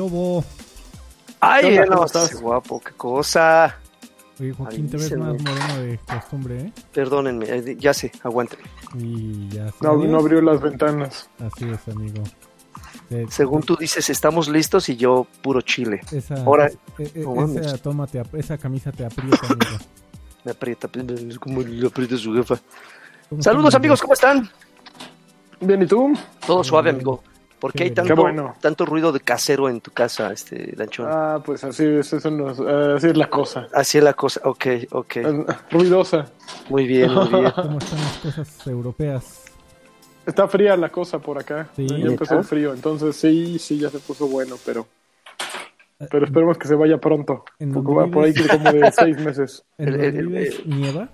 hubo? Ay, ¿Qué onda? no, ¿Cómo estás? qué guapo, qué cosa. Oye, Joaquín, te ves más moreno de costumbre, ¿eh? Perdónenme, eh, ya sé, aguante. Y ya se No, no abrió las ventanas. Así es, amigo. Te- Según tú dices, estamos listos y yo puro chile. Esa, Ahora- e- e- no mames. esa, toma te esa camisa te aprieta, amigo. Me aprieta, pues, es como le aprieta su jefa. ¿Cómo Saludos amigos, ¿cómo están? Bien, ¿y tú? Todo suave, bien. amigo. ¿Por qué hay Qué tanto, bueno. tanto ruido de casero en tu casa, este Lanchón? Ah, pues así es, eso nos- eh, así es la cosa. Así es la cosa. Ok, ok. Eh, Ruidosa. Muy bien, muy bien. ¿Cómo están las cosas europeas? Está fría la cosa por acá. Sí. Ya empezó el frío, entonces sí, sí, ya se puso bueno, pero Eh, pero esperemos que se vaya pronto. ¿En Porque dónde va por ahí vives? como de seis meses. ¿En El- el- el- el- nieva?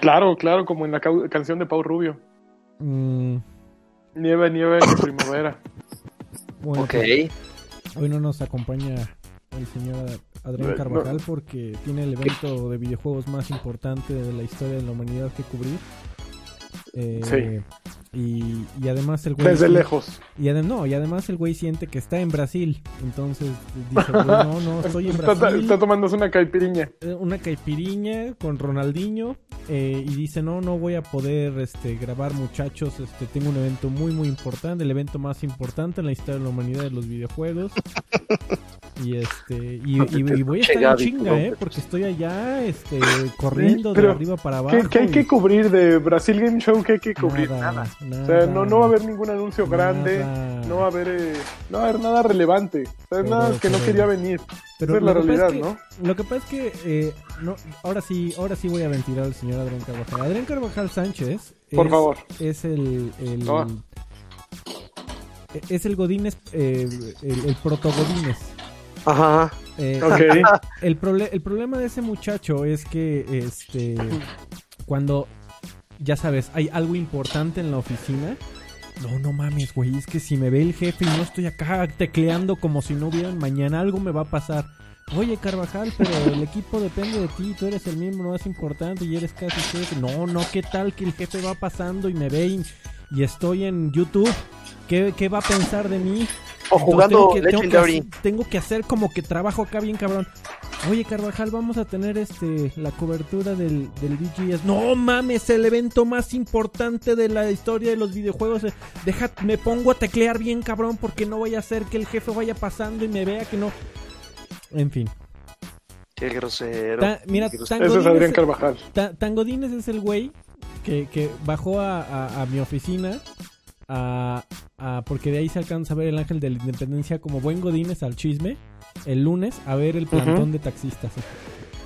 Claro, claro, como en la canción de Pau Rubio. Mm, Nieve, nieve en primavera. bueno, Ok. pues, hoy no nos acompaña el señor Adrián No. Carvajal porque tiene el evento de videojuegos más importante de la historia de la humanidad que cubrir. Eh, Sí. Y, y además el güey... Desde lejos. Y, adem- no, y además el güey siente que está en Brasil. Entonces dice, güey, no, no, estoy en Está, Brasil. está tomándose una caipiriña. eh, una caipiriña con Ronaldinho eh, y dice no no voy a poder este grabar muchachos este tengo un evento muy muy importante el evento más importante en la historia de la humanidad de los videojuegos y este y, y- y voy a estar en chinga ¿no? eh porque estoy allá este corriendo de arriba para abajo ¿Qué, qué hay y que cubrir de Brasil Game Show? ¿Qué hay que cubrir? nada, O sea, no, no va a haber ningún anuncio Nada. grande, no va a haber, eh, no va a haber nada relevante. O sea, Pero- nada que no quería venir. Pero Esa es la realidad, es que- Lo que pasa es que eh, no, ahora sí, ahora sí voy a ventilar al señor Adrián Carvajal. Adrián Carvajal Sánchez Por es, favor. es el, el- Ah. es el Godínez, eh, el, el proto Godínez. Ajá. Eh, Ok. el, proble- el problema de ese muchacho es que este cuando ya sabes, hay algo importante en la oficina. No, no mames, güey, es que si me ve el jefe y no estoy acá tecleando como si no hubiera mañana, algo me va a pasar. Oye, Carvajal, pero el equipo depende de ti, tú eres el miembro más importante y eres casi jefe. No, no, ¿qué tal que el jefe va pasando y me ve y, y estoy en YouTube? ¿Qué, ¿Qué va a pensar de mí? O jugando tengo que, tengo que hacer- tengo que hacer como que trabajo acá bien cabrón. Oye, Carvajal, vamos a tener este la cobertura del, del VGS. No mames, el evento más importante de la historia de los videojuegos. Deja, me pongo a teclear bien cabrón porque no voy a hacer que el jefe vaya pasando y me vea que no. En fin. Qué grosero. Ta- mira, Qué grosero. tan Ese es Adrián Godínez- Carvajal. Ta- Tangodines es el güey que, que bajó a, a- a mi oficina a, a- porque de ahí se alcanza a ver el ángel de la independencia como buen Godines al chisme el lunes a ver el plantón de taxistas.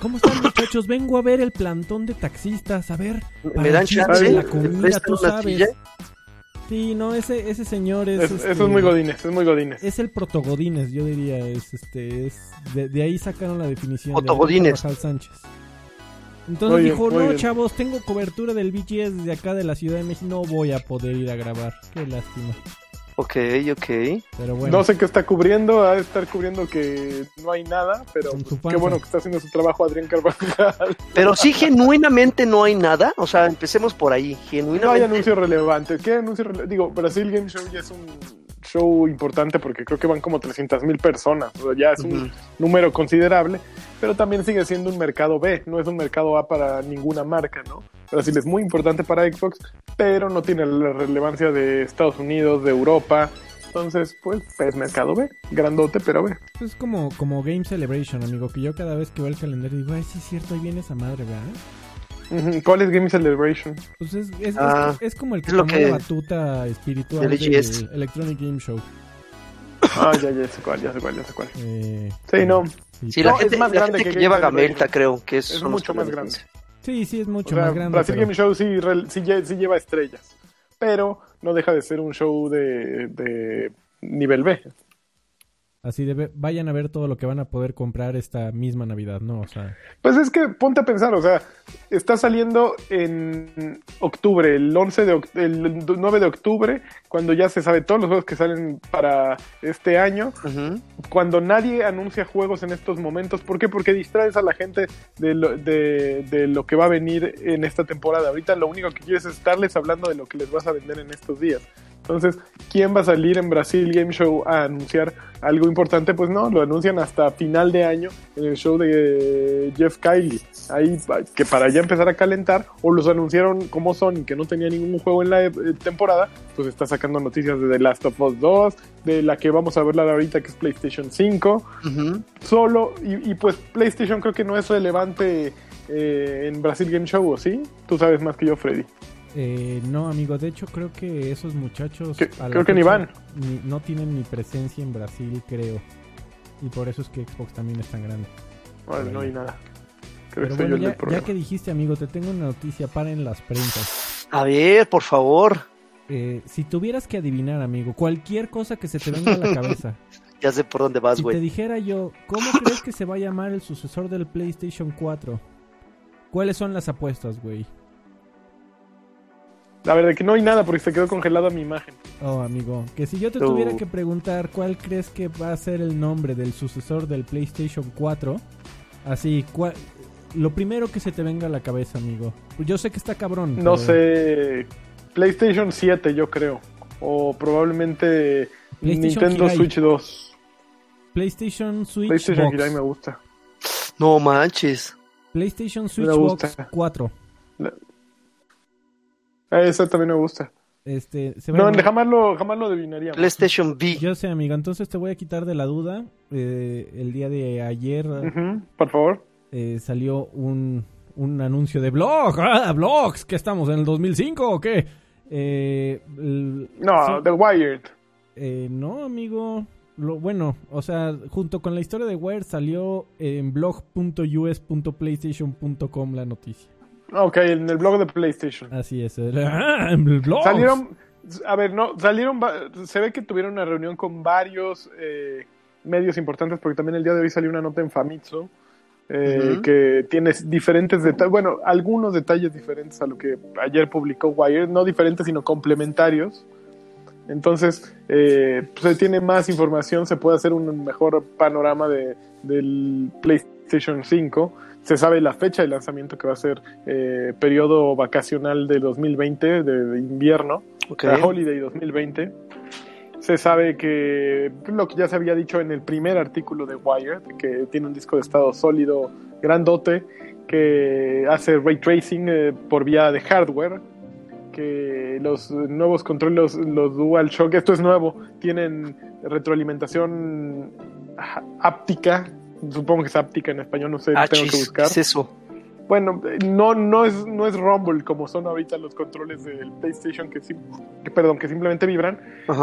¿Cómo están muchachos? Vengo a ver el plantón de taxistas, a ver. para ¿Me dan chance? la ¿Me comida, tú sabes. silla? Sí, no, ese, ese señor es... Es- este, Eso es muy godines, es muy godines. es el protogodines, yo diría, es este, es de, de ahí sacaron la definición Protogodines. de Sánchez. Entonces Muy dijo, no bien. chavos, tengo cobertura del BGS desde acá de la Ciudad de México, no voy a poder ir a grabar. Qué lástima. Ok, ok. Pero bueno, No sé qué está cubriendo, ha de estar cubriendo que no hay nada, pero pues, qué bueno que está haciendo su trabajo Adrián Carvajal. Pero sí, genuinamente no hay nada. O sea, empecemos por ahí. No hay Genuinamente. anuncios relevantes. ¿Qué anuncio rele- Digo, Brasil Game Show ya es un show importante porque creo que van como 300 mil personas. O sea, ya es un número considerable, pero también sigue siendo un mercado B. No es un mercado A para ninguna marca, ¿no? Brasil es muy importante para Xbox, pero no tiene la relevancia de Estados Unidos, de Europa. Entonces, pues, es mercado B. Grandote, pero B. es como, como Game Celebration, amigo, que yo cada vez que veo el calendario digo, ay, sí es cierto, ahí viene esa madre, ¿verdad? ¿Cuál es Game Celebration? Pues es, es, Ah, es, es como el que es lo tomó que- la batuta espiritual del del EGS. Electronic Game Show. Ah, ya, ya sé cuál, ya sé cuál, ya sé cuál. Eh, Sí, no. sí, Sí, No, la es gente, más la grande gente que que, lleva. Gamelta, creo que es, Es mucho más grande. sí, sí, es mucho O sea, más grande. Brasil pero- Game Show sí, lleva estrellas, pero no deja de ser un show de, de nivel B. Así de, vayan a ver todo lo que van a poder comprar esta misma Navidad, ¿no? O sea, Pues es que ponte a pensar, o sea, está saliendo en octubre, el 11 de el 9 de octubre, cuando ya se sabe todos los juegos que salen para este año, Ujú. cuando nadie anuncia juegos en estos momentos. ¿Por qué? Porque distraes a la gente de lo, de, de lo que va a venir en esta temporada. Ahorita lo único que quieres es estarles hablando de lo que les vas a vender en estos días. Entonces, ¿quién va a salir en Brasil Game Show a anunciar algo importante? Pues no, lo anuncian hasta final de año en el show de Jeff Kylie. Ahí, que para ya empezar a calentar, o los anunciaron como Sony, que no tenía ningún juego en la eh, temporada, pues está sacando noticias de The Last of Us 2, de la que vamos a verla ahorita, que es PlayStation 5. Solo, y, y, pues PlayStation creo que no es relevante eh, en Brasil Game Show, ¿o sí? Tú sabes más que yo, Freddy. Eh, no, amigo, de hecho creo que esos muchachos... creo que ni van. no tienen ni presencia en Brasil, creo. Y por eso es que Xbox también es tan grande. Bueno, no hay nada. Pero bueno, ya, ya, que dijiste, amigo, te tengo una noticia para en las prensas. A ver, por favor. Eh, si tuvieras que adivinar, amigo, cualquier cosa que se te venga a la cabeza. ya sé por dónde vas, güey. Si te dijera yo, ¿cómo crees que se va a llamar el sucesor del PlayStation 4? ¿Cuáles son las apuestas, güey? La verdad que no hay nada porque se quedó congelada mi imagen. Oh, amigo, que si yo te tuviera que preguntar cuál crees que va a ser el nombre del sucesor del PlayStation 4, así, ¿cuál, lo primero que se te venga a la cabeza, amigo. Yo sé que está cabrón. No sé, PlayStation 7 yo creo, o probablemente Nintendo Switch 2. PlayStation Switch PlayStation Box. me gusta. No manches. PlayStation Switch Box 4. Ah, esa también me gusta. Este, no, jamás lo, jamás lo adivinaría. PlayStation V. Yo sé, amigo. Entonces te voy a quitar de la duda. Eh, el día de ayer. por favor. Eh, salió un, un anuncio de blog. ¡Ah, blogs! ¿Que estamos en el 2005 o qué? Eh, no, The Wired. no, amigo. Lo, bueno, o sea, junto con la historia de Wired salió en blog.us.playstation.com la noticia. Ok, en el blog de PlayStation. Así es. Ah, en el blog. Salieron, a ver, no, salieron, se ve que tuvieron una reunión con varios eh, medios importantes, porque también el día de hoy salió una nota en Famitsu, eh, que tiene diferentes detalles, bueno, algunos detalles diferentes a lo que ayer publicó Wire, no diferentes, sino complementarios. Entonces, eh, pues, se tiene más información, se puede hacer un mejor panorama de, del PlayStation 5 se sabe la fecha de lanzamiento que va a ser eh, periodo vacacional de 2020, de, invierno, okay. Holiday 2020. Se sabe que lo que ya se había dicho en el primer artículo de Wired, que tiene un disco de estado sólido, grandote, que hace ray tracing eh, por vía de hardware, que los nuevos controles, los DualShock, esto es nuevo, tienen retroalimentación áptica supongo que es áptica en español, no sé, ah, tengo que buscar. ¿Qué es eso? Bueno, no, no, es, no es Rumble como son ahorita los controles del PlayStation que, perdón, que simplemente vibran,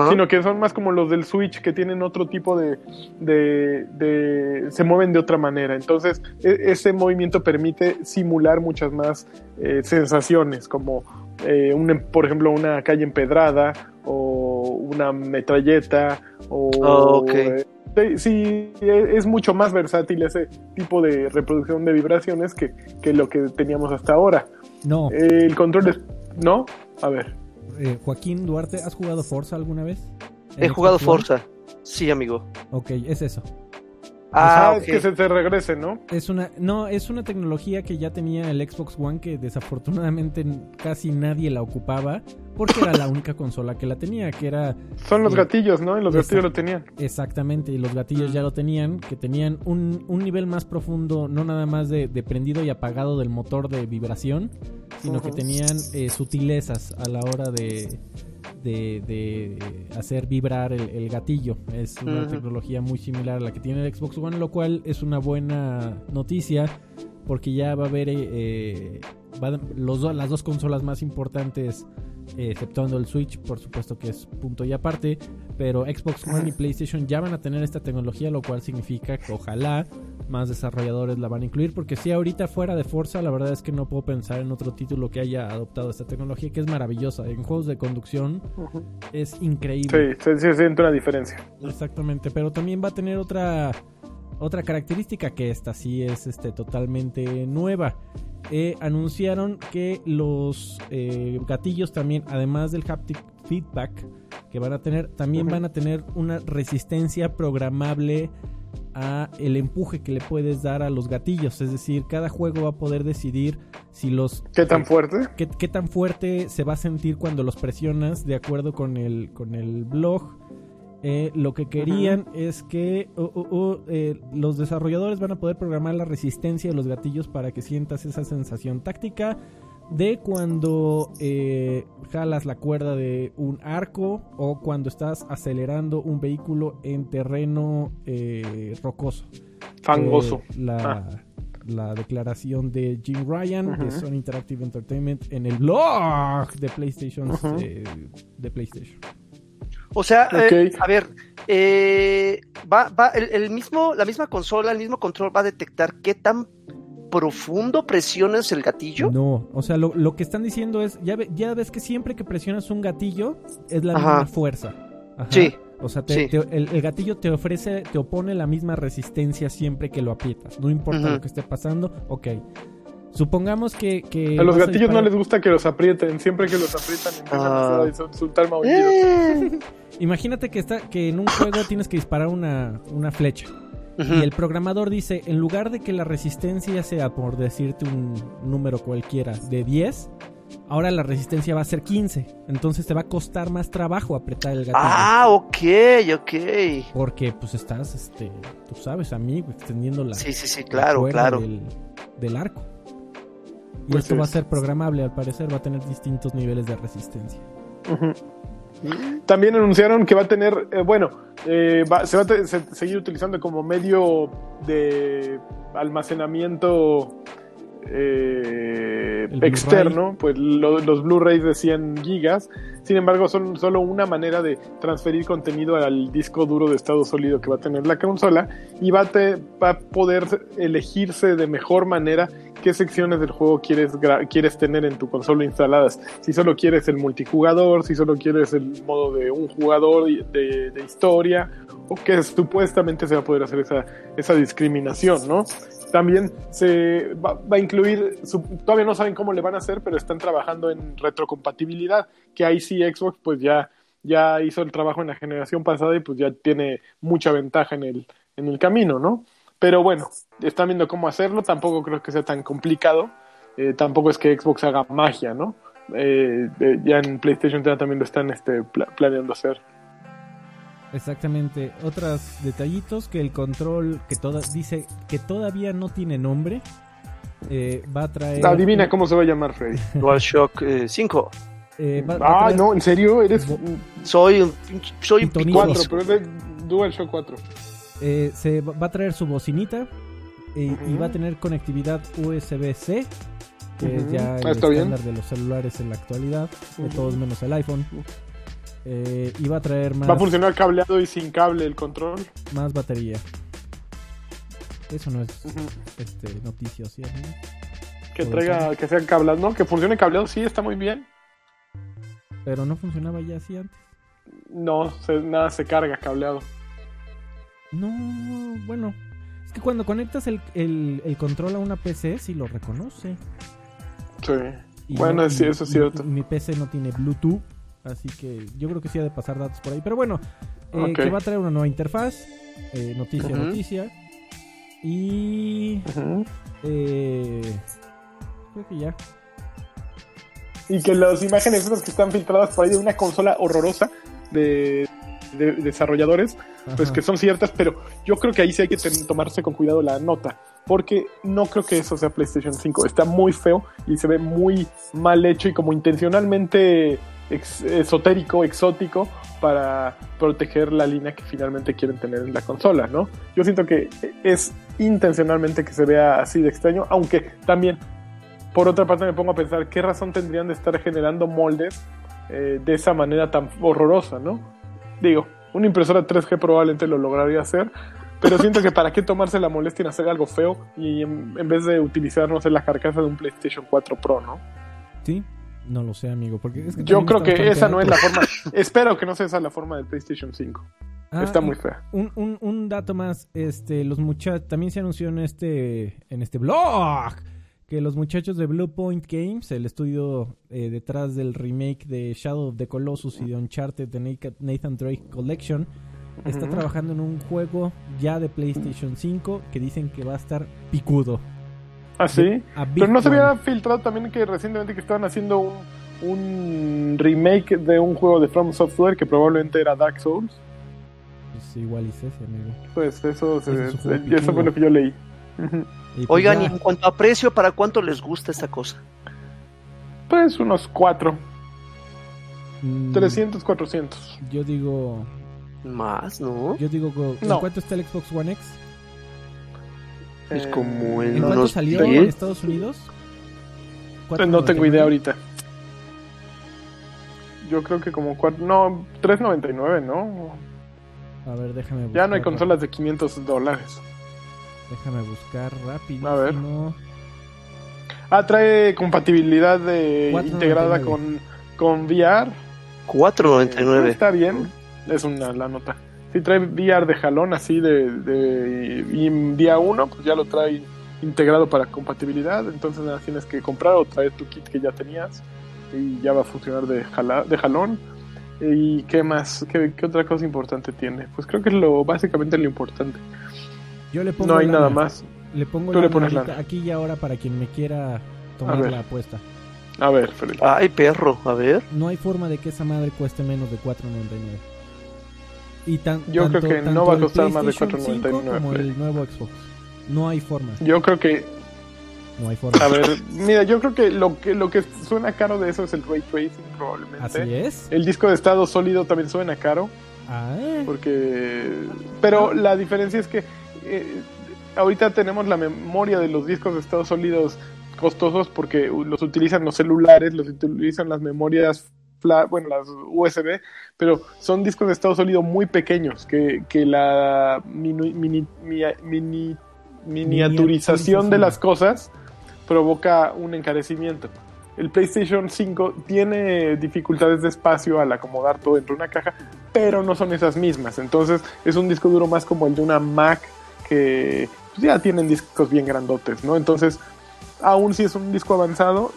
sino que son más como los del Switch que tienen otro tipo de, de, se mueven de otra manera. Entonces, e, ese movimiento permite simular muchas más eh, sensaciones, como eh, un, por ejemplo una calle empedrada o una metralleta o oh, okay sí, es mucho más versátil ese tipo de reproducción de vibraciones que, lo que teníamos hasta ahora. No. el control es... ¿No? A ver. Eh, Joaquín Duarte, ¿has jugado Forza alguna vez? He jugado Forza. Sí, amigo. Ok, es eso. Ah, es que se te regrese, ¿no? Es una, no, es una tecnología que ya tenía el Xbox One que desafortunadamente casi nadie la ocupaba porque era la única consola que la tenía, que era... Son los gatillos, ¿no? Y los gatillos lo tenían. Exactamente, y los gatillos ya lo tenían, que tenían un, un nivel más profundo, no nada más de, prendido y apagado del motor de vibración, sino que tenían eh, sutilezas a la hora de de, hacer vibrar el, gatillo. Es una tecnología muy similar a la que tiene el Xbox One, lo cual es una buena noticia porque ya va a haber eh, los las dos consolas más importantes, eh, exceptuando el Switch, por supuesto que es punto y aparte, pero Xbox One y PlayStation ya van a tener esta tecnología, lo cual significa que ojalá más desarrolladores la van a incluir, porque si ahorita fuera de Forza, la verdad es que no puedo pensar en otro título que haya adoptado esta tecnología, que es maravillosa. En juegos de conducción es increíble. Sí, se, siente una diferencia. Exactamente, pero también va a tener otra otra característica que esta sí es este, totalmente nueva. Eh, anunciaron que los eh, gatillos también, además del haptic feedback que van a tener, también van a tener una resistencia programable a el empuje que le puedes dar a los gatillos. Es decir, cada juego va a poder decidir si los... ¿Qué tan fuerte? Qué, qué tan fuerte se va a sentir cuando los presionas de acuerdo con el, con el blog. Eh, lo que querían es que uh, uh, uh, eh, los desarrolladores van a poder programar la resistencia de los gatillos para que sientas esa sensación táctica de cuando eh, jalas la cuerda de un arco o cuando estás acelerando un vehículo en terreno rocoso. Fangoso. La, Ah. la declaración de Jim Ryan de Sony Interactive Entertainment en el blog de PlayStation de PlayStation. O sea, eh, a ver, eh, va, va, el, el mismo, la misma consola, el mismo control va a detectar qué tan profundo presiones el gatillo. No, o sea, lo, lo que están diciendo es, ya, ve- ya ves que siempre que presionas un gatillo es la Ajá. misma fuerza. Ajá. Sí. O sea, te- Sí. te- el, el gatillo te ofrece, te opone la misma resistencia siempre que lo aprietas. No importa lo que esté pasando, ok. Supongamos que... que A los gatillos no disparar- les gusta que los aprieten. Siempre que los aprietan empiezan Ah. a insultar maullidos. Eh. Imagínate que, está, que en un juego tienes que disparar una, una flecha. Y el programador dice, en lugar de que la resistencia sea, por decirte un número cualquiera, de 10, ahora la resistencia va a ser 15. Entonces te va a costar más trabajo apretar el gatillo. Ah, ok, ok. Porque pues estás, este, tú sabes, amigo, extendiendo la, Sí, sí, sí, la claro, claro. Del, del arco. Y Pues esto va a ser programable, al parecer, va a tener distintos niveles de resistencia. También anunciaron que va a tener, eh, bueno, eh, va- se va a te- se- seguir utilizando como medio de almacenamiento eh, externo, pues lo- los Blu-rays de 100 gigas. Sin embargo, son solo una manera de transferir contenido al disco duro de estado sólido que va a tener la consola y va a, te- va a poder elegirse de mejor manera qué secciones del juego quieres, quieres tener en tu consola instaladas. Si solo quieres el multijugador, si solo quieres el modo de un jugador de, de historia, o que supuestamente se va a poder hacer esa, esa discriminación, ¿no? También se va, va a incluir, todavía no saben cómo le van a hacer, pero están trabajando en retrocompatibilidad, que ahí sí Xbox pues ya, ya hizo el trabajo en la generación pasada y pues ya tiene mucha ventaja en el, en el camino, ¿no? Pero bueno, están viendo cómo hacerlo, tampoco creo que sea tan complicado, eh, tampoco es que Xbox haga magia, ¿no? Eh, eh, ya en PlayStation también lo están este, pla- planeando hacer. Exactamente. Otros detallitos que el control que toda, dice que todavía no tiene nombre. eh, va a traer. Adivina cómo se va a llamar, Freddy. DualShock eh, 5. eh, va- va a Ah, traer- no, ¿en serio? Eres Soy un pinche- soy un Pitonizo. picón. 4, pero es DualShock 4. Eh, se va a traer su bocinita eh, y va a tener conectividad USB-C, que es ya el Ah, está bien. estándar de los celulares en la actualidad, de todos menos el iPhone. Eh, y va a traer más, Va a funcionar cableado y sin cable el control. más batería. Eso no es este, noticia. Que traiga, que sea cableado, ¿no? Que funcione cableado, sí, está muy bien. Pero no funcionaba ya así antes. No, se- nada se carga cableado. No, bueno. Es que cuando conectas el, el- el control a una PC, sí lo reconoce. Sí. Y Bueno, no- sí, eso es cierto. mi PC no tiene Bluetooth, así que yo creo que sí ha de pasar datos por ahí. Pero bueno, eh, que va a traer una nueva interfaz, eh, noticia, noticia. Y... Eh, creo que ya. Y que las imágenes esas que están filtradas por ahí de una consola horrorosa de, de desarrolladores, pues que son ciertas, pero yo creo que ahí sí hay que tomarse con cuidado la nota, porque no creo que eso sea PlayStation 5. Está muy feo y se ve muy mal hecho y como intencionalmente ex- esotérico, exótico, para proteger la línea que finalmente quieren tener en la consola, ¿no? Yo siento que es intencionalmente que se vea así de extraño, aunque también, por otra parte, me pongo a pensar qué razón tendrían de estar generando moldes eh, de esa manera tan horrorosa, ¿no? Digo, una impresora 3G probablemente lo lograría hacer, pero siento que para qué tomarse la molestia en hacer algo feo y en, en vez de utilizar, no sé, la carcasa de un PlayStation 4 Pro, ¿no? Sí, no lo sé, amigo. Porque es que Yo creo que esa no es la forma, espero que no sea esa la forma del PlayStation 5. Ah, Está muy fea. Un, un, un dato más, este, los muchachos, también se anunció en este, en este blog que los muchachos de Blue Point Games, el estudio eh, detrás del remake de Shadow of the Colossus y de Uncharted de Nathan Drake Collection, está trabajando en un juego ya de PlayStation 5 que dicen que va a estar picudo. ¿Ah, sí? Pero no se había filtrado también que recientemente que estaban haciendo un, un remake de un juego de From Software que probablemente era Dark Souls. Pues igual hice ese, amigo. Pues eso, se- es eso fue lo que yo leí. Y pues Oigan, y en cuanto a precio, ¿para cuánto les gusta esta cosa? Pues unos 4, mm, 300, 400. Yo digo, Más, ¿no? yo digo, ¿en No. cuánto está el Xbox One X? Es Eh, como ¿En en cuánto unos salió en 10. Estados Unidos? No tengo idea 4.99. ahorita. Yo creo que como 4, no, 3.99, ¿no? A ver, déjame buscar. Ya no hay consolas de 500 dólares. Déjame buscar rápido. A ver. no. Ah, trae compatibilidad de 4.99. integrada con, con VR. Eh, 4.99. está bien, es una la nota. Si trae VR de jalón así de, de y en día 1, pues ya lo trae integrado para compatibilidad. Entonces nada, tienes que comprar o traer tu kit que ya tenías y ya va a funcionar de, jala- de jalón. ¿Y qué más? ¿Qué, qué otra cosa importante tiene? Pues creo que es lo básicamente lo importante. Yo le pongo No hay lana. nada más. Le pongo Tú le pones lana. aquí y ahora para quien me quiera tomar la apuesta. A ver, Felipe. Ay, perro, a ver. No hay forma de que esa madre cueste menos de 4.99. Y tan, Yo tanto, creo que no va a costar más de PlayStation 5 4.99. como el nuevo Xbox. No hay forma. Yo creo que No hay forma. A ver, mira, yo creo que lo que lo que suena caro de eso es el ray tracing probablemente. Así es. El disco de estado sólido también suena caro, Ah, porque pero la diferencia es que eh, ahorita tenemos la memoria de los discos de estado sólidos costosos porque los utilizan los celulares, los utilizan las memorias bueno, las USB, pero son discos de estado sólido muy pequeños que, que la mini- mini- miniaturización de las cosas provoca un encarecimiento. El PlayStation 5 tiene dificultades de espacio al acomodar todo dentro de una caja, pero no son esas mismas. Entonces es un disco duro más como el de una Mac que pues, ya tienen discos bien grandotes, ¿no? Entonces, aún si es un disco avanzado,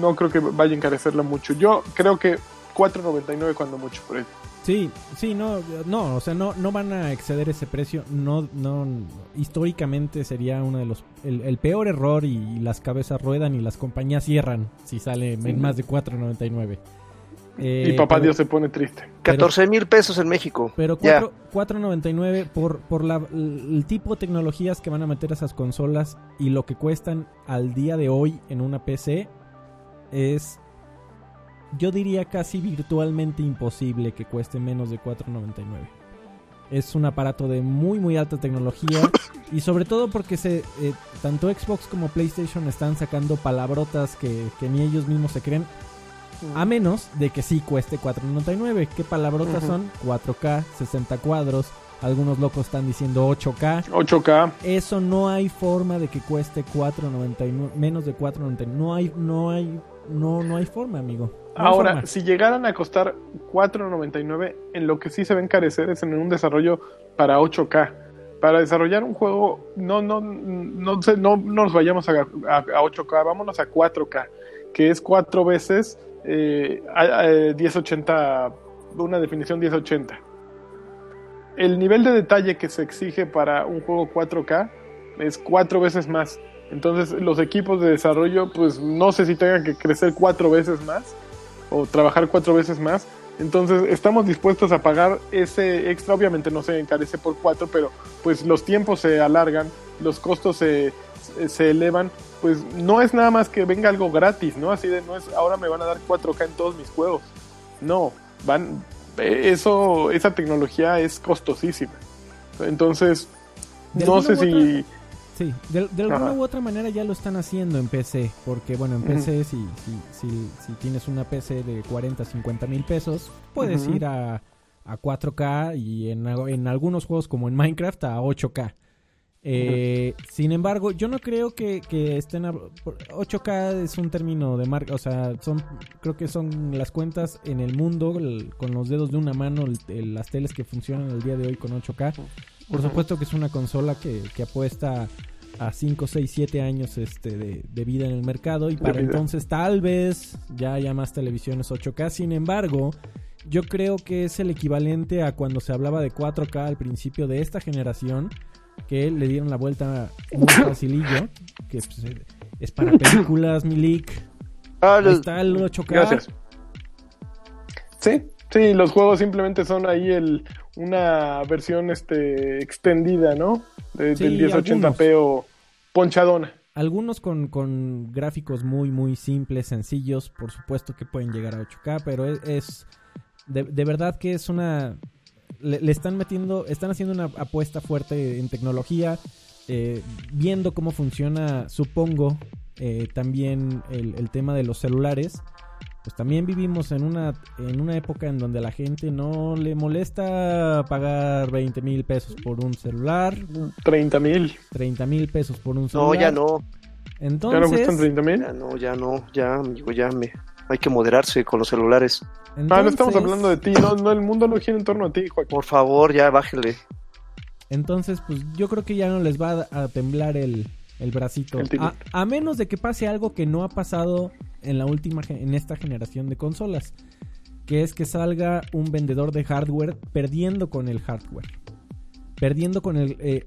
no creo que vaya a encarecerlo mucho. Yo creo que 4.99 cuando mucho por él. sí, sí, no, no, o sea, no, no van a exceder ese precio. No, no, históricamente sería uno de los, el, el peor error y las cabezas ruedan y las compañías cierran si sale en más de 4.99. Eh, y papá pero- Dios se pone triste. 14 mil pesos en México. Pero Ya. 4 4.99 por, por la, el tipo de tecnologías que van a meter esas consolas y lo que cuestan al día de hoy en una PC es, yo diría casi virtualmente imposible que cueste menos de 4.99. Es un aparato de muy muy alta tecnología y sobre todo porque se eh, tanto Xbox como PlayStation están sacando palabrotas que, que ni ellos mismos se creen a menos de que sí cueste 4.99. ¿Qué palabrotas Ujú. son? 4K, 60 cuadros. Algunos locos están diciendo 8K. 8K. Eso no hay forma de que cueste 4.99, menos de 4.99. No hay, no hay, no, no hay forma, amigo. No Ahora, forma. si llegaran a costar 4.99, en lo que sí se va a encarecer es en un desarrollo para 8K. Para desarrollar un juego, no, no, no, no nos vayamos a, a- a 8K, vámonos a 4K, que es cuatro veces eh, a- a- 1080, una definición 1080. El nivel de detalle que se exige para un juego 4K es cuatro veces más. Entonces los equipos de desarrollo, pues no sé si tengan que crecer cuatro veces más o trabajar cuatro veces más. Entonces estamos dispuestos a pagar ese extra. Obviamente no se encarece por cuatro, pero pues los tiempos se alargan, los costos se- se elevan. Pues no es nada más que venga algo gratis, ¿no? Así de no es ahora me van a dar 4K en todos mis juegos. No, van eh, eso esa tecnología es costosísima. Entonces De no sé si Sí, de, de alguna Ajá. u otra manera ya lo están haciendo en PC, porque bueno, en. PC si, si, si, si tienes una PC de 40, 50 mil pesos, puedes ir a, a 4K y en, en algunos juegos como en Minecraft a 8K. Eh, Sin embargo, yo no creo que, que estén... a- por- 8K es un término de marca, o sea, son creo que son las cuentas en el mundo el- con los dedos de una mano, el- el- las teles que funcionan el día de hoy con 8K. Por supuesto que es una consola que, que apuesta a 5, 6, 7 años este, de, de vida en el mercado y para entonces tal vez ya haya más televisiones 8K. Sin embargo, yo creo que es el equivalente a cuando se hablaba de 4K al principio de esta generación, que le dieron la vuelta muy facilillo, que pues, es para películas, Milik. Ah, los- está el 8K. Gracias. Sí, sí, los juegos simplemente son ahí el una versión este extendida, ¿no? De- Sí, del 1080p o ponchadona. Algunos con, con gráficos muy, muy simples, sencillos, por supuesto que pueden llegar a 8K, pero es, es- de, de verdad que es una... Le, le están metiendo, están haciendo una apuesta fuerte en tecnología, eh, viendo cómo funciona, supongo, eh, también el, el tema de los celulares. Pues también vivimos en una, en una época en donde a la gente no le molesta pagar 20 mil pesos por un celular, 30 mil. 30 mil pesos por un celular. No, ya no. Entonces, ¿Ya no cuestan 30 mil? Ya no, ya no, ya, amigo, ya me. Hay que moderarse con los celulares. Ah, no estamos hablando de ti, no, no, el mundo no gira en torno a ti, Joaquín. Por favor, ya bájele. Entonces, pues yo creo que ya no les va a, temblar el, el bracito. El a, a menos de que pase algo que no ha pasado en la última en esta generación de consolas, que es que salga un vendedor de hardware perdiendo con el hardware. Perdiendo con el. eh,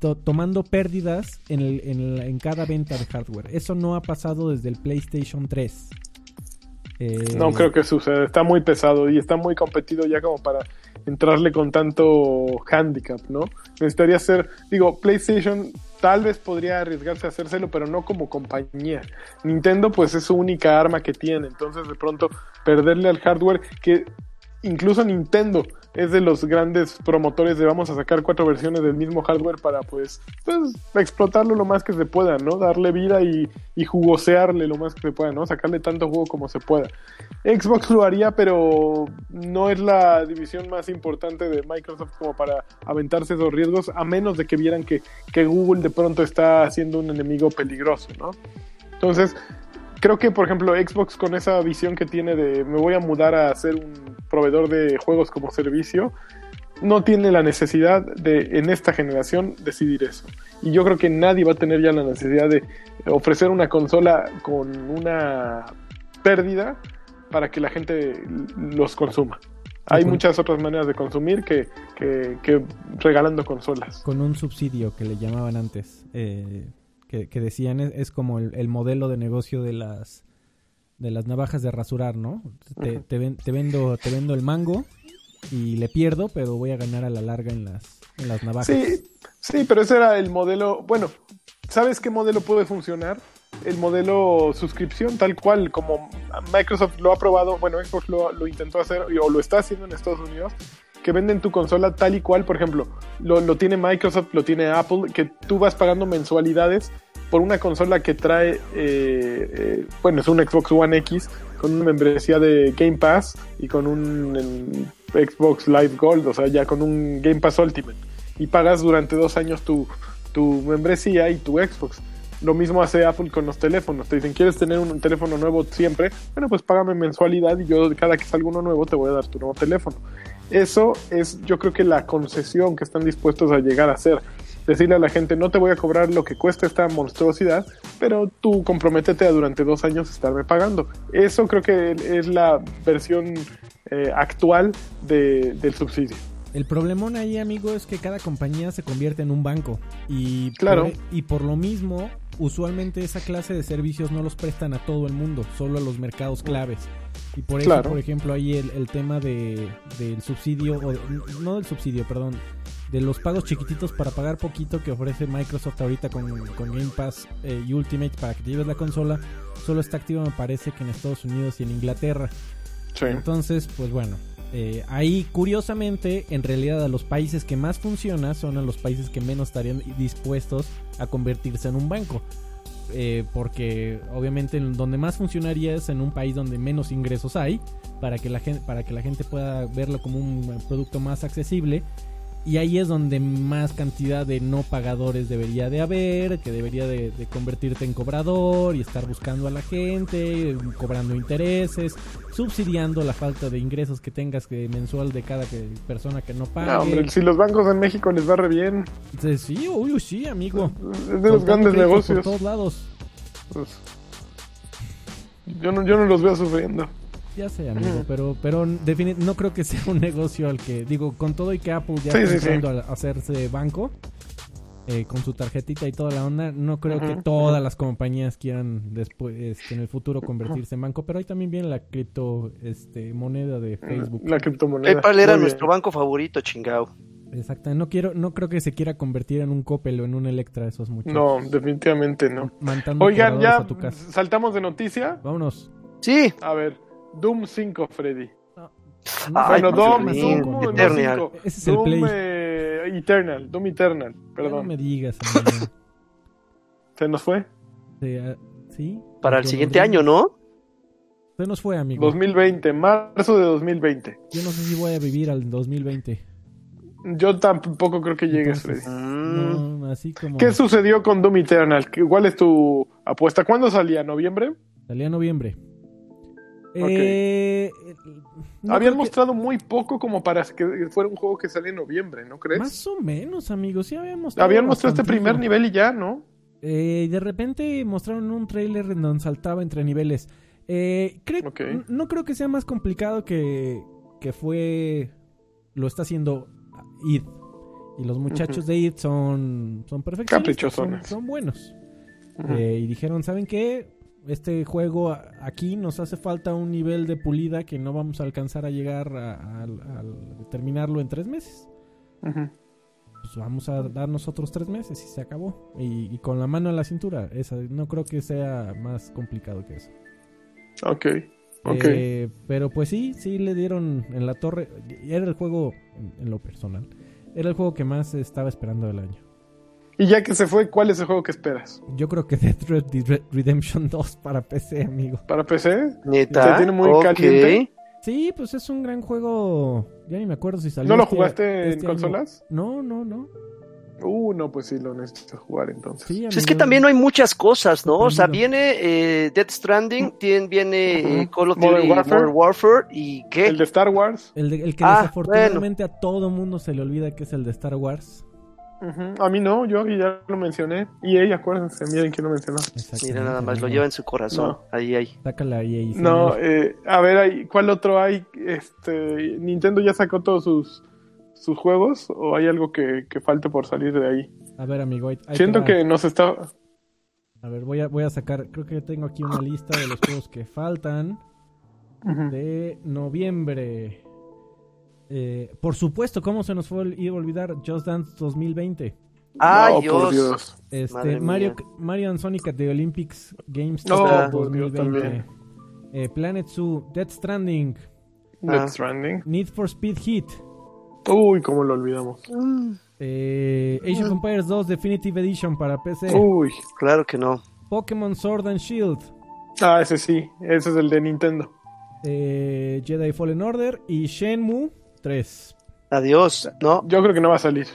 to- tomando pérdidas en, el, en, el- en cada venta de hardware. Eso no ha pasado desde el PlayStation 3. Eh, No creo que suceda, está muy pesado y está muy competido ya como para entrarle con tanto handicap, ¿no? Necesitaría ser, digo, PlayStation tal vez podría arriesgarse a hacérselo, pero no como compañía. Nintendo pues es su única arma que tiene, entonces de pronto perderle al hardware que incluso Nintendo es de los grandes promotores de vamos a sacar cuatro versiones del mismo hardware para pues, pues explotarlo lo más que se pueda, ¿no? Darle vida y, y jugosearle lo más que se pueda, ¿no? Sacarle tanto jugo como se pueda. Xbox lo haría, pero no es la división más importante de Microsoft como para aventarse esos riesgos, a menos de que vieran que, que Google de pronto está siendo un enemigo peligroso, ¿no? Entonces, creo que, por ejemplo, Xbox con esa visión que tiene de me voy a mudar a ser un proveedor de juegos como servicio, no tiene la necesidad de, en esta generación, decidir eso. Y yo creo que nadie va a tener ya la necesidad de ofrecer una consola con una pérdida para que la gente los consuma. Hay muchas otras maneras de consumir que, que, que regalando consolas. con un subsidio que le llamaban antes, eh, que, que decían es, es como el, el modelo de negocio de las de las navajas de rasurar, ¿no? Te, te ven- te vendo te vendo el mango y le pierdo, pero voy a ganar a la larga en las en las navajas. Sí, sí, pero ese era el modelo. Bueno, ¿sabes qué modelo puede funcionar? El modelo suscripción, tal cual como Microsoft lo ha probado, bueno, Xbox lo, lo intentó hacer o lo está haciendo en Estados Unidos, que venden tu consola tal y cual, por ejemplo, lo, lo tiene Microsoft, lo tiene Apple, que tú vas pagando mensualidades por una consola que trae, eh, eh, bueno, es un Xbox One X con una membresía de Game Pass y con un Xbox Live Gold, o sea, ya con un Game Pass Ultimate. Y pagas durante dos años tu, tu membresía y tu Xbox. Lo mismo hace Apple con los teléfonos. Te dicen, ¿quieres tener un teléfono nuevo siempre? Bueno, pues págame mensualidad y yo cada que salga uno nuevo te voy a dar tu nuevo teléfono. Eso es, yo creo que la concesión que están dispuestos a llegar a hacer. Decirle a la gente, no te voy a cobrar lo que cuesta esta monstruosidad, pero tú comprométete a durante dos años estarme pagando. Eso creo que es la versión eh, actual de- del subsidio. El problemón ahí, amigo, es que cada compañía se convierte en un banco. Y Claro. por, y por lo mismo, usualmente esa clase de servicios no los prestan a todo el mundo, solo a los mercados claves. Y por eso, Claro. por ejemplo, ahí el, el tema de, del subsidio, o no del subsidio, perdón, de los pagos chiquititos para pagar poquito que ofrece Microsoft ahorita con, con Game Pass eh, y Ultimate para que te lleves la consola, solo está activo me parece que en Estados Unidos y en Inglaterra. Sí. Entonces, pues bueno, eh, ahí curiosamente, en realidad a los países que más funciona son a los países que menos estarían dispuestos a convertirse en un banco. Eh, porque obviamente en donde más funcionaría es en un país donde menos ingresos hay, para que la gente, para que la gente pueda verlo como un producto más accesible. Y ahí es donde más cantidad de no pagadores debería de haber, que debería de, de convertirte en cobrador y estar buscando a la gente, cobrando intereses, subsidiando la falta de ingresos que tengas que mensual de cada que- persona que no pague. No, hombre, si los bancos en México les va re bien, Sí, Sí, uy, sí, amigo. es de los grandes Por negocios. todos lados. Pues, yo, no, yo no los veo sufriendo. Ya sé, amigo, pero, pero no creo que sea un negocio al que, digo, con todo y que Apple ya Sí, está sí, sí. entrando a hacerse banco, eh, con su tarjetita y toda la onda, no creo que todas las compañías quieran después, este, en el futuro convertirse en banco, pero ahí también viene la cripto, este, moneda de Facebook. La criptomoneda. PayPal era Muy bien. nuestro banco favorito, chingao. Exacto, no quiero, no creo que se quiera convertir en un Coppel o en un Electra esos muchachos. No, definitivamente no. Mantando Oigan, ya a tu casa. saltamos de noticia. Vámonos. Sí, A ver, Doom 5, Freddy. Ay, bueno, Doom, Doom, no Eternal. 5. Ese es el Doom Play. eh, Eternal, Doom Eternal, Ya no perdón. me digas, amigo. Se nos fue. Sí, ah, ¿sí? para el siguiente año, ¿no? Se nos fue, amigo. 2020, marzo de 2020. Yo no sé si voy a vivir al 2020. Yo tampoco creo que llegues, Freddy. No, así como... ¿Qué sucedió con Doom Eternal? ¿Qué- ¿Cuál es tu apuesta? ¿Cuándo salía? ¿Noviembre? Salía en noviembre. Ok. Eh, no Habían que- mostrado muy poco como para que fuera un juego que salía en noviembre, ¿no crees? Más o menos, amigos. Sí habían mostrado Habían mostrado este primer nivel y ya, ¿no? Eh, de repente mostraron un trailer en donde saltaba entre niveles. Eh, creo, No creo que sea más complicado que, que fue... Lo está haciendo id. Y los muchachos de id son, son perfectos. Son, son buenos. Eh, y dijeron, ¿saben qué? Este juego a- aquí nos hace falta un nivel de pulida que no vamos a alcanzar a llegar a, a- a terminarlo en tres meses. Ujú. Pues vamos a darnos otros tres meses y se acabó. Y, y con la mano en la cintura. Esa, no creo que sea más complicado que eso. Ok, ok. Eh, pero pues sí, sí le dieron en la torre. Era el juego, en, en lo personal, era el juego que más estaba esperando del año. Y ya que se fue, ¿cuál es el juego que esperas? Yo creo que Death Red Red- Redemption 2 para PC, amigo. ¿Para PC? Neta. ¿Te tiene muy Ok. caliente? Sí, pues es un gran juego. Ya ni me acuerdo si salió. ¿No lo este- jugaste este en año. consolas? No, no, no. Uh, no, pues sí, lo necesitas jugar entonces. Sí, Pues es que también no hay muchas cosas, ¿no? O sea, viene eh, Death Stranding, tiene, viene eh, Ujú. Call of Duty Warfare. Y ¿qué? El de Star Wars. El, de- el que Ah, desafortunadamente a todo mundo se le olvida que es el de Star Wars. A mí no, yo ya lo mencioné. Y ella, acuérdense, miren quién lo mencionó. Mira nada más, lo lleva en su corazón. No. Ahí, ahí. Sácala ahí, ahí. No, eh, a ver, ¿cuál otro hay? Este, Nintendo ya sacó todos sus, sus juegos o hay algo que, que falte por salir de ahí. A ver, amigo. Siento va. que nos está... A ver, voy a, voy a sacar. Creo que tengo aquí una lista de los juegos que faltan. De noviembre. Eh, por supuesto, ¿cómo se nos fue el- iba a olvidar Just Dance 2020? ¡Ay, No, Dios! por Dios. Este, Mario. Mario and Sonic at the Olympics Games No, Tokyo por Dios, 2020. Eh, Planet Zoo, Death Stranding, Death Ah. Stranding. Need for Speed Heat, Uy, cómo lo olvidamos. Mm, eh, Age of Empires 2 Definitive Edition para PC, Uy. claro que no. Pokémon Sword and Shield, Ah, ese sí, ese es el de Nintendo. eh, Jedi Fallen Order y Shenmue 3. Adiós. No. Yo creo que no va a salir.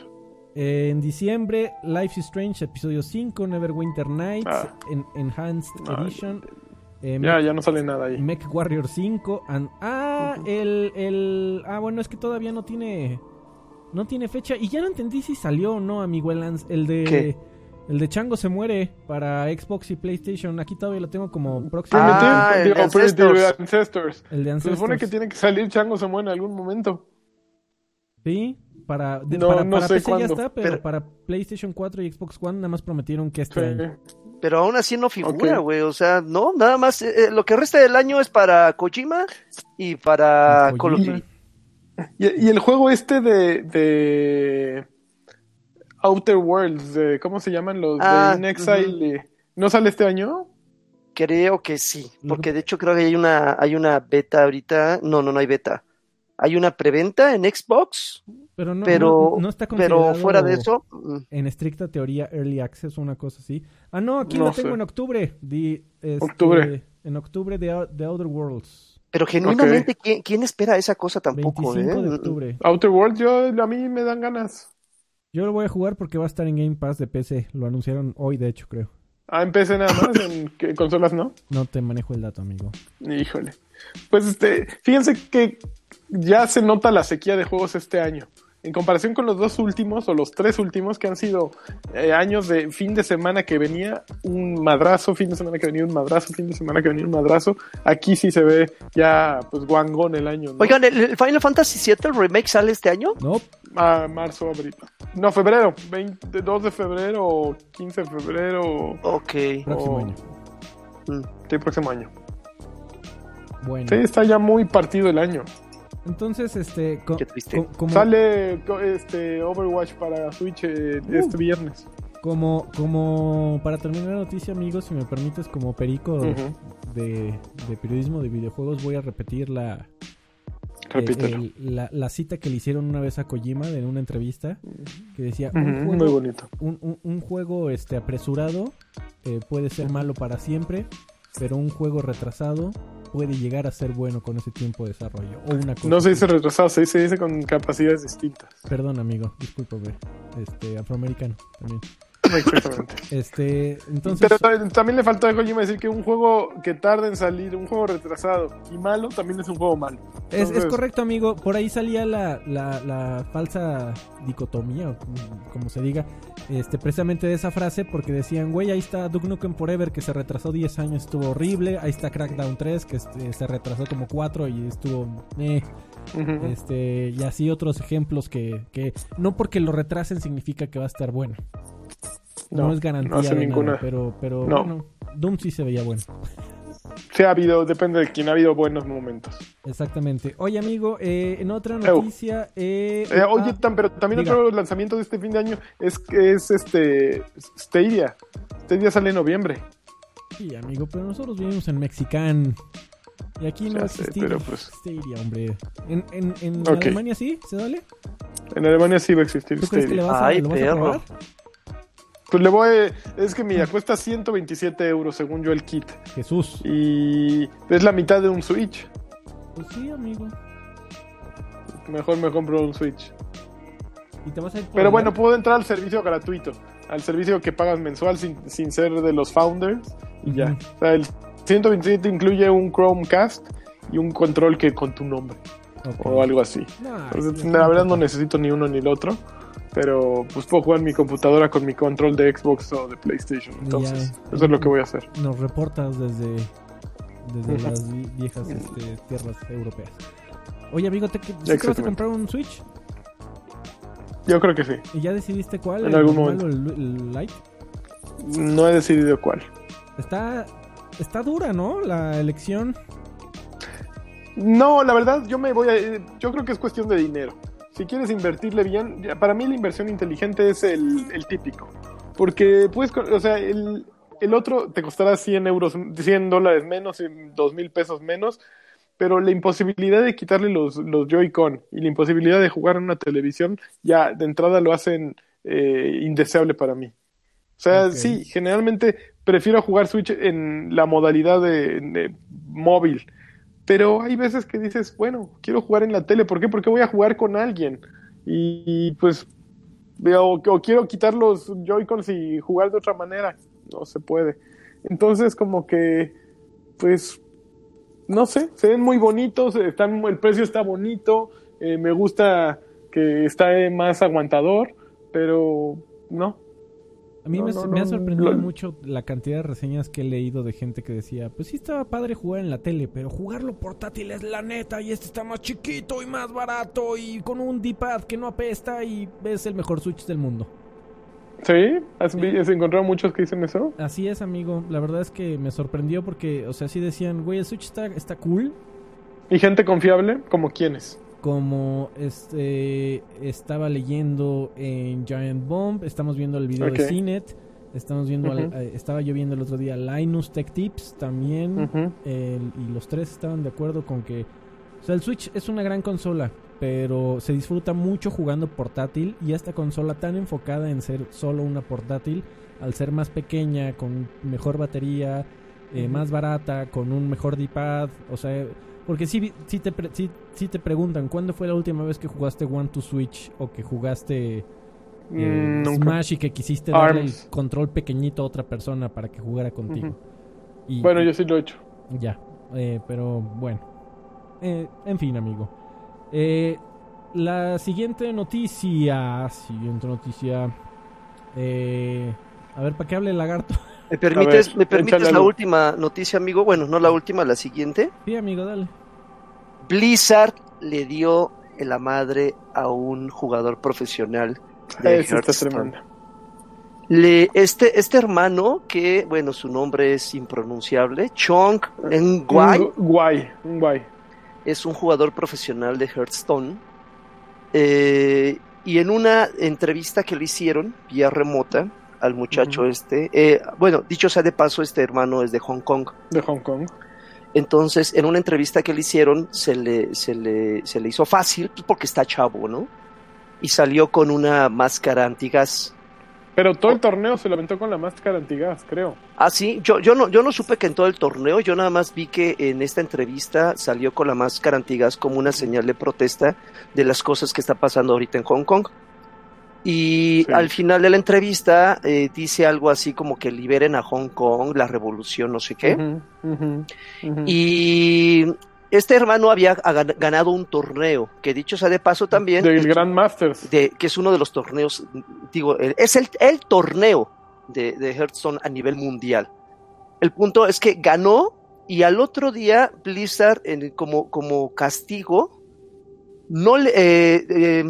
En diciembre, Life is Strange, episodio 5, Neverwinter Nights, Ah. en- Enhanced Ay, Edition. eh, Ya, ya no sale nada ahí. Mech Warrior 5. and- ah, el, el. Ah, bueno, es que todavía no tiene. No tiene fecha. Y ya no entendí si salió o no, amigo Elans. El de. ¿Qué? El de Chango se muere para Xbox y PlayStation. Aquí todavía lo tengo como próximo. Ah, Primitive, el de Ancestors. El de Se Ancestors. supone que tiene que salir Chango se muere en algún momento. Sí. Para, de- No, para, no para sé PC ya cuándo. está, pero, Pero- para PlayStation 4 y Xbox One nada más prometieron que este Sí. año. Pero aún así no figura, güey. O sea, no, nada más. eh, eh, lo que resta del año es para Kojima y para Y Call of Kojima. Duty. Y, y el juego este de, de Outer Worlds, de, ¿cómo se llaman los Ah, de In Exile? ¿No sale este año? Creo que sí. Porque que- de hecho creo que hay una, hay una beta ahorita. No, no, no hay beta. Hay una preventa en Xbox, Pero no, pero, no, no está pero fuera de eso, mm, En estricta teoría, Early Access o una cosa así. Ah, no, aquí No lo tengo sé. en octubre. Este, Octubre. En octubre de, The Outer Worlds. pero genuinamente, ¿quién, quién espera esa cosa tampoco? 25 de eh? octubre. Outer Worlds, yo, a mí me dan ganas. Yo lo voy a jugar porque va a estar en Game Pass de PC. Lo anunciaron hoy, de hecho, creo. Ah, en PC nada más, en consolas no. No te manejo el dato, amigo. Híjole. Pues este, fíjense que ya se nota la sequía de juegos este año. en comparación con los dos últimos o los tres últimos que han sido eh, años de fin de semana que venía un madrazo, fin de semana que venía un madrazo, fin de semana que venía un madrazo, aquí sí se ve ya pues guangón el año. ¿no? Oigan, ¿el, el Final Fantasy VII el remake sale este año? No, Ah, marzo, abril. No, febrero, 22 de febrero o 15 de febrero. Ok. próximo año. Mm. Sí, próximo año. Bueno, Sí, está ya muy partido el año. entonces, este, co- Qué triste. co- como, Sale este Overwatch para Switch eh, Uh. este viernes. como, como, para terminar la noticia, amigos, si me permites, como perico de, de periodismo de videojuegos, voy a repetir la, el- la, la cita que le hicieron una vez a Kojima en una entrevista, que decía, un muy bonito. un, un- un juego este, apresurado eh, puede ser malo para siempre, pero un juego retrasado puede llegar a ser bueno con ese tiempo de desarrollo. O una cosa No se dice así. retrasado, se dice, dice con capacidades distintas. Perdón, amigo, discúlpame. Este, afroamericano también. Exactamente. Este, entonces... Pero ta- también le faltó a Kojima decir que un juego que tarda en salir, un juego retrasado y malo, también es un juego malo. Es, correcto, amigo. Por ahí salía la, la, la falsa dicotomía, o como, se diga, este, precisamente de esa frase, porque decían, güey, ahí está Duke Nukem Forever, que se retrasó 10 años, estuvo horrible. Ahí está Crackdown 3, que este, se retrasó como 4 y estuvo... eh. Este, y así otros ejemplos que, que no porque lo retrasen significa que va a estar bueno. No, es garantía no hace de ninguna. nada, pero, pero No. bueno, Doom sí se veía bueno. Sí ha habido, depende de quién ha habido buenos momentos. Exactamente. Oye, amigo, eh, en otra noticia... Eh, Eh, oye, ah, tam- pero también diga. otro lanzamiento de este fin de año es que es este Stadia. Stadia sale en noviembre. Sí, amigo, pero nosotros vivimos en Mexicán. Y aquí no sé, pero pues- Stadia, hombre. ¿En, en, en Ok. Alemania sí? ¿Se vale? En Alemania sí va a existir ¿Tú crees que le Stadia. vas a, Ay, lo vas a probar? Pues le voy. Es que mira, cuesta 127 euros según yo el kit. Jesús. Y es la mitad de un Switch. Pues sí, amigo. Mejor me compro un Switch. Y te vas a ir por Pero bueno, puedo entrar al servicio gratuito. Al servicio que pagas mensual sin, sin ser de los founders. Y ya. O sea, el 127 incluye un Chromecast y un control que con tu nombre. O algo así. Nah, Entonces, la verdad no necesito ni uno ni el otro. Pero pues puedo jugar en mi computadora con mi control de Xbox o de PlayStation. Entonces, Ya. eso es lo que voy a hacer. Nos reportas desde, desde las vi- viejas este, tierras europeas. Oye, amigo, ¿te, ¿sí te vas a comprar un Switch? Yo creo que sí. ¿Y ya decidiste cuál? En ¿El algún momento. o el, el Lite? No he decidido cuál. Está, está dura, ¿no? La elección. No, la verdad, yo me voy a. Yo creo que es cuestión de dinero. Si quieres invertirle bien, para mí la inversión inteligente es el, el típico. Porque puedes, o sea, el, el otro te costará 100 euros, 100 dólares menos, 2 mil pesos menos, pero la imposibilidad de quitarle los, los Joy-Con y la imposibilidad de jugar en una televisión, ya de entrada lo hacen eh, indeseable para mí. O sea, sí, generalmente prefiero jugar Switch en la modalidad de, de móvil. Pero hay veces que dices, bueno, quiero jugar en la tele. ¿Por qué? Porque voy a jugar con alguien. Y, pues, o, quiero quitar los Joy-Cons y jugar de otra manera. No se puede. Entonces, como que, pues, no sé, se ven muy bonitos. Están, el precio está bonito. eh, me gusta que está más aguantador. Pero, no. A mí No, me, no, me ha sorprendido mucho la cantidad de reseñas que he leído de gente que decía, pues sí estaba padre jugar en la tele, pero jugarlo portátil es la neta y este está más chiquito y más barato y con un D-pad que no apesta y es el mejor Switch del mundo. ¿Sí? ¿Has, has encontrado muchos que dicen eso? Así es, amigo. La verdad es que me sorprendió porque, o sea, sí decían, güey, el Switch está, está cool. ¿Y gente confiable? ¿Como quiénes? Como este estaba leyendo en Giant Bomb, estamos viendo el video de Cinet, estamos viendo, eh, estaba yo viendo el otro día Linus Tech Tips también. El- y los tres estaban de acuerdo con que o sea, el Switch es una gran consola, pero se disfruta mucho jugando portátil y esta consola tan enfocada en ser solo una portátil, al ser más pequeña, con mejor batería, eh, más barata, con un mejor D-pad, o sea, porque si si te, pre- sí- sí te preguntan, ¿cuándo fue la última vez que jugaste One to Switch o que jugaste eh, Mm. Smash y que quisiste darle Arms. el control pequeñito a otra persona para que jugara contigo? Y- Bueno, yo sí lo he hecho. ya, eh, pero bueno. Eh, en fin, amigo. Eh, La siguiente noticia. Siguiente noticia. Eh, a ver, ¿para qué hable el lagarto? ¿Me permites, ver, ¿me permites la última noticia, amigo? Bueno, no la última, la siguiente. Sí, amigo, dale. Blizzard le dio la madre a un jugador profesional de Eso Hearthstone. Le, este, este hermano, que bueno, su nombre es impronunciable, Chong Nguai, un guay. es un jugador profesional de Hearthstone. Eh, y en una entrevista que le hicieron vía remota al muchacho este, eh, bueno, dicho sea de paso, este hermano es de Hong Kong. De Hong Kong. Entonces, en una entrevista que le hicieron, se le, se le, se le hizo fácil, pues, porque está chavo, ¿no? Y salió con una máscara antigas. Pero todo el torneo se lo aventó con la máscara antigas, creo. Ah, sí, yo, yo, no, yo no supe que en todo el torneo, yo nada más vi que en esta entrevista salió con la máscara antigas como una señal de protesta de las cosas que está pasando ahorita en Hong Kong. Y Sí. al final de la entrevista eh, dice algo así como que liberen a Hong Kong, la revolución, no sé qué. Y este hermano había gan- ganado un torneo, que dicho sea de paso también, Del Grand Masters. de, que es uno de los torneos, digo, es el, el torneo de, de Hearthstone a nivel mundial. El punto es que ganó y al otro día Blizzard, en- como, como castigo, no le, eh, eh,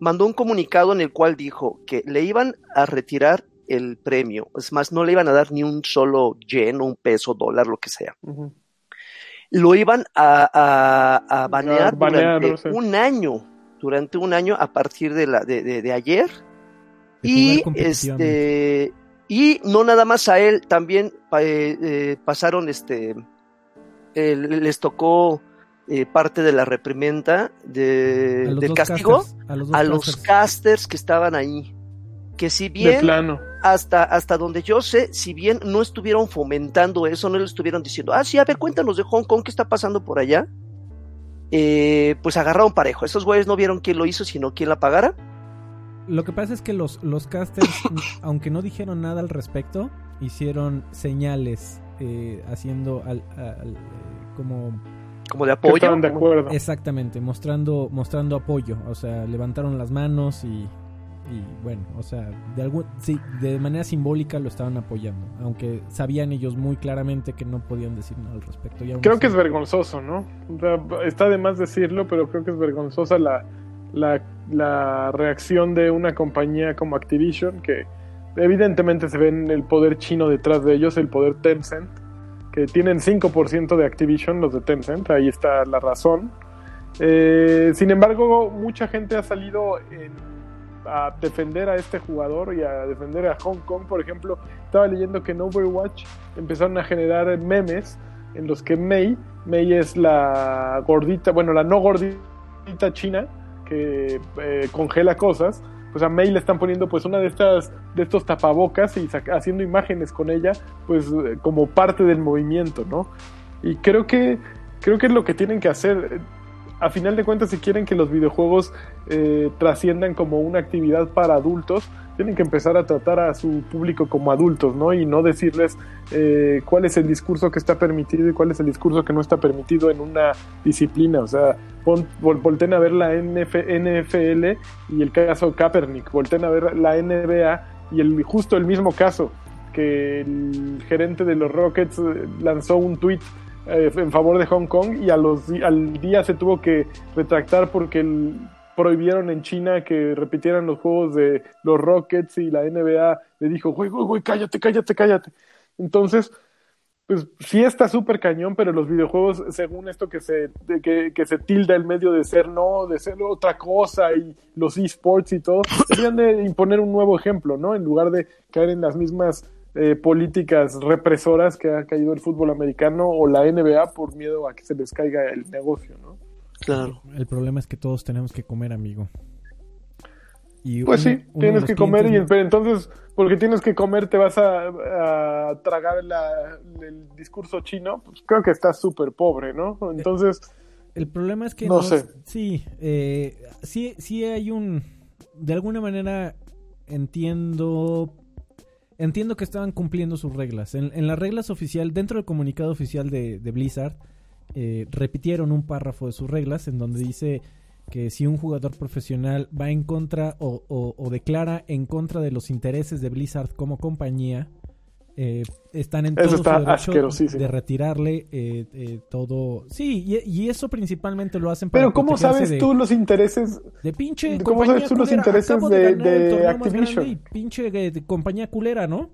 mandó un comunicado en el cual dijo que le iban a retirar el premio. Es más, no le iban a dar ni un solo yen, un peso, dólar, lo que sea lo iban a, a, a banear, A banear, durante no sé. un año, durante un año a partir de la de, de- de ayer. De Y este y no nada más a él, también eh, eh, pasaron este eh, les tocó eh, parte de la reprimenda de, del castigo casters, a los, dos a los casters. casters que estaban ahí. Que si bien plano. hasta, hasta donde yo sé, si bien no estuvieron fomentando eso, no le estuvieron diciendo, ah, sí, a ver, cuéntanos de Hong Kong, ¿qué está pasando por allá? Eh, pues agarraron parejo. Esos güeyes no vieron quién lo hizo, sino quién la pagara. Lo que pasa es que los, los casters, aunque no dijeron nada al respecto, hicieron señales eh, haciendo al, al- eh, como Como de apoyo. estaban de acuerdo. exactamente mostrando mostrando apoyo, o sea, levantaron las manos y, y bueno, o sea, de algún sí, de manera simbólica lo estaban apoyando, aunque sabían ellos muy claramente que no podían decir nada al respecto. Creo así- que es vergonzoso, ¿no? O sea, está de más decirlo, pero creo que es vergonzosa la, la, la reacción de una compañía como Activision, que evidentemente se ven el poder chino detrás de ellos, el poder Tencent, que tienen 5% de Activision, los de Tencent, ahí está la razón. Eh, sin embargo, mucha gente ha salido a defender a este jugador y a defender a Hong Kong, por ejemplo. Estaba leyendo que en Overwatch empezaron a generar memes en los que Mei, Mei es la gordita, bueno, la no gordita china que eh, congela cosas, pues a Mei le están poniendo pues una de estas de estos tapabocas y haciendo imágenes con ella, pues como parte del movimiento, ¿no? Y creo que creo que es lo que tienen que hacer. A final de cuentas, si quieren que los videojuegos eh, trasciendan como una actividad para adultos, tienen que empezar a tratar a su público como adultos, ¿no? Y no decirles eh, cuál es el discurso que está permitido y cuál es el discurso que no está permitido en una disciplina. O sea, pon- vol- volten a ver la NF NFL y el caso Kaepernick, volten a ver la NBA y el justo el mismo caso que el gerente de los Rockets eh, lanzó un tweet eh, en favor de Hong Kong y a los, al día se tuvo que retractar porque el- prohibieron en China que repitieran los juegos de los Rockets y la NBA le dijo, güey, güey, güey, cállate, cállate, cállate. Entonces, pues sí está súper cañón, pero los videojuegos, según esto que se, de que, que se tilda el medio de ser no, de ser otra cosa y los esports y todo, deberían de imponer un nuevo ejemplo, ¿no? En lugar de caer en las mismas eh, políticas represoras que ha caído el fútbol americano o la NBA por miedo a que se les caiga el negocio, ¿no? Claro. El problema es que todos tenemos que comer, amigo. Y Pues uno- sí, uno tienes que comer y pero entonces, porque tienes que comer, te vas a, a tragar la- el discurso chino, pues creo que estás súper pobre, ¿no? Entonces, El problema es que No sé. Sí, eh, sí, sí hay un. De alguna manera entiendo. Entiendo que estaban cumpliendo sus reglas. En, en las reglas oficial, dentro del comunicado oficial de, de Blizzard, eh, repitieron un párrafo de sus reglas en donde dice que si un jugador profesional va en contra o, o- o declara en contra de los intereses de Blizzard como compañía, eh, están en Eso todo su derecho de retirarle eh, eh, todo. Sí, y, y eso principalmente lo hacen para Pero ¿cómo sabes de, tú los intereses? de pinche ¿Cómo sabes tú los intereses Acabo de- Activision? y pinche eh, de compañía culera, ¿no?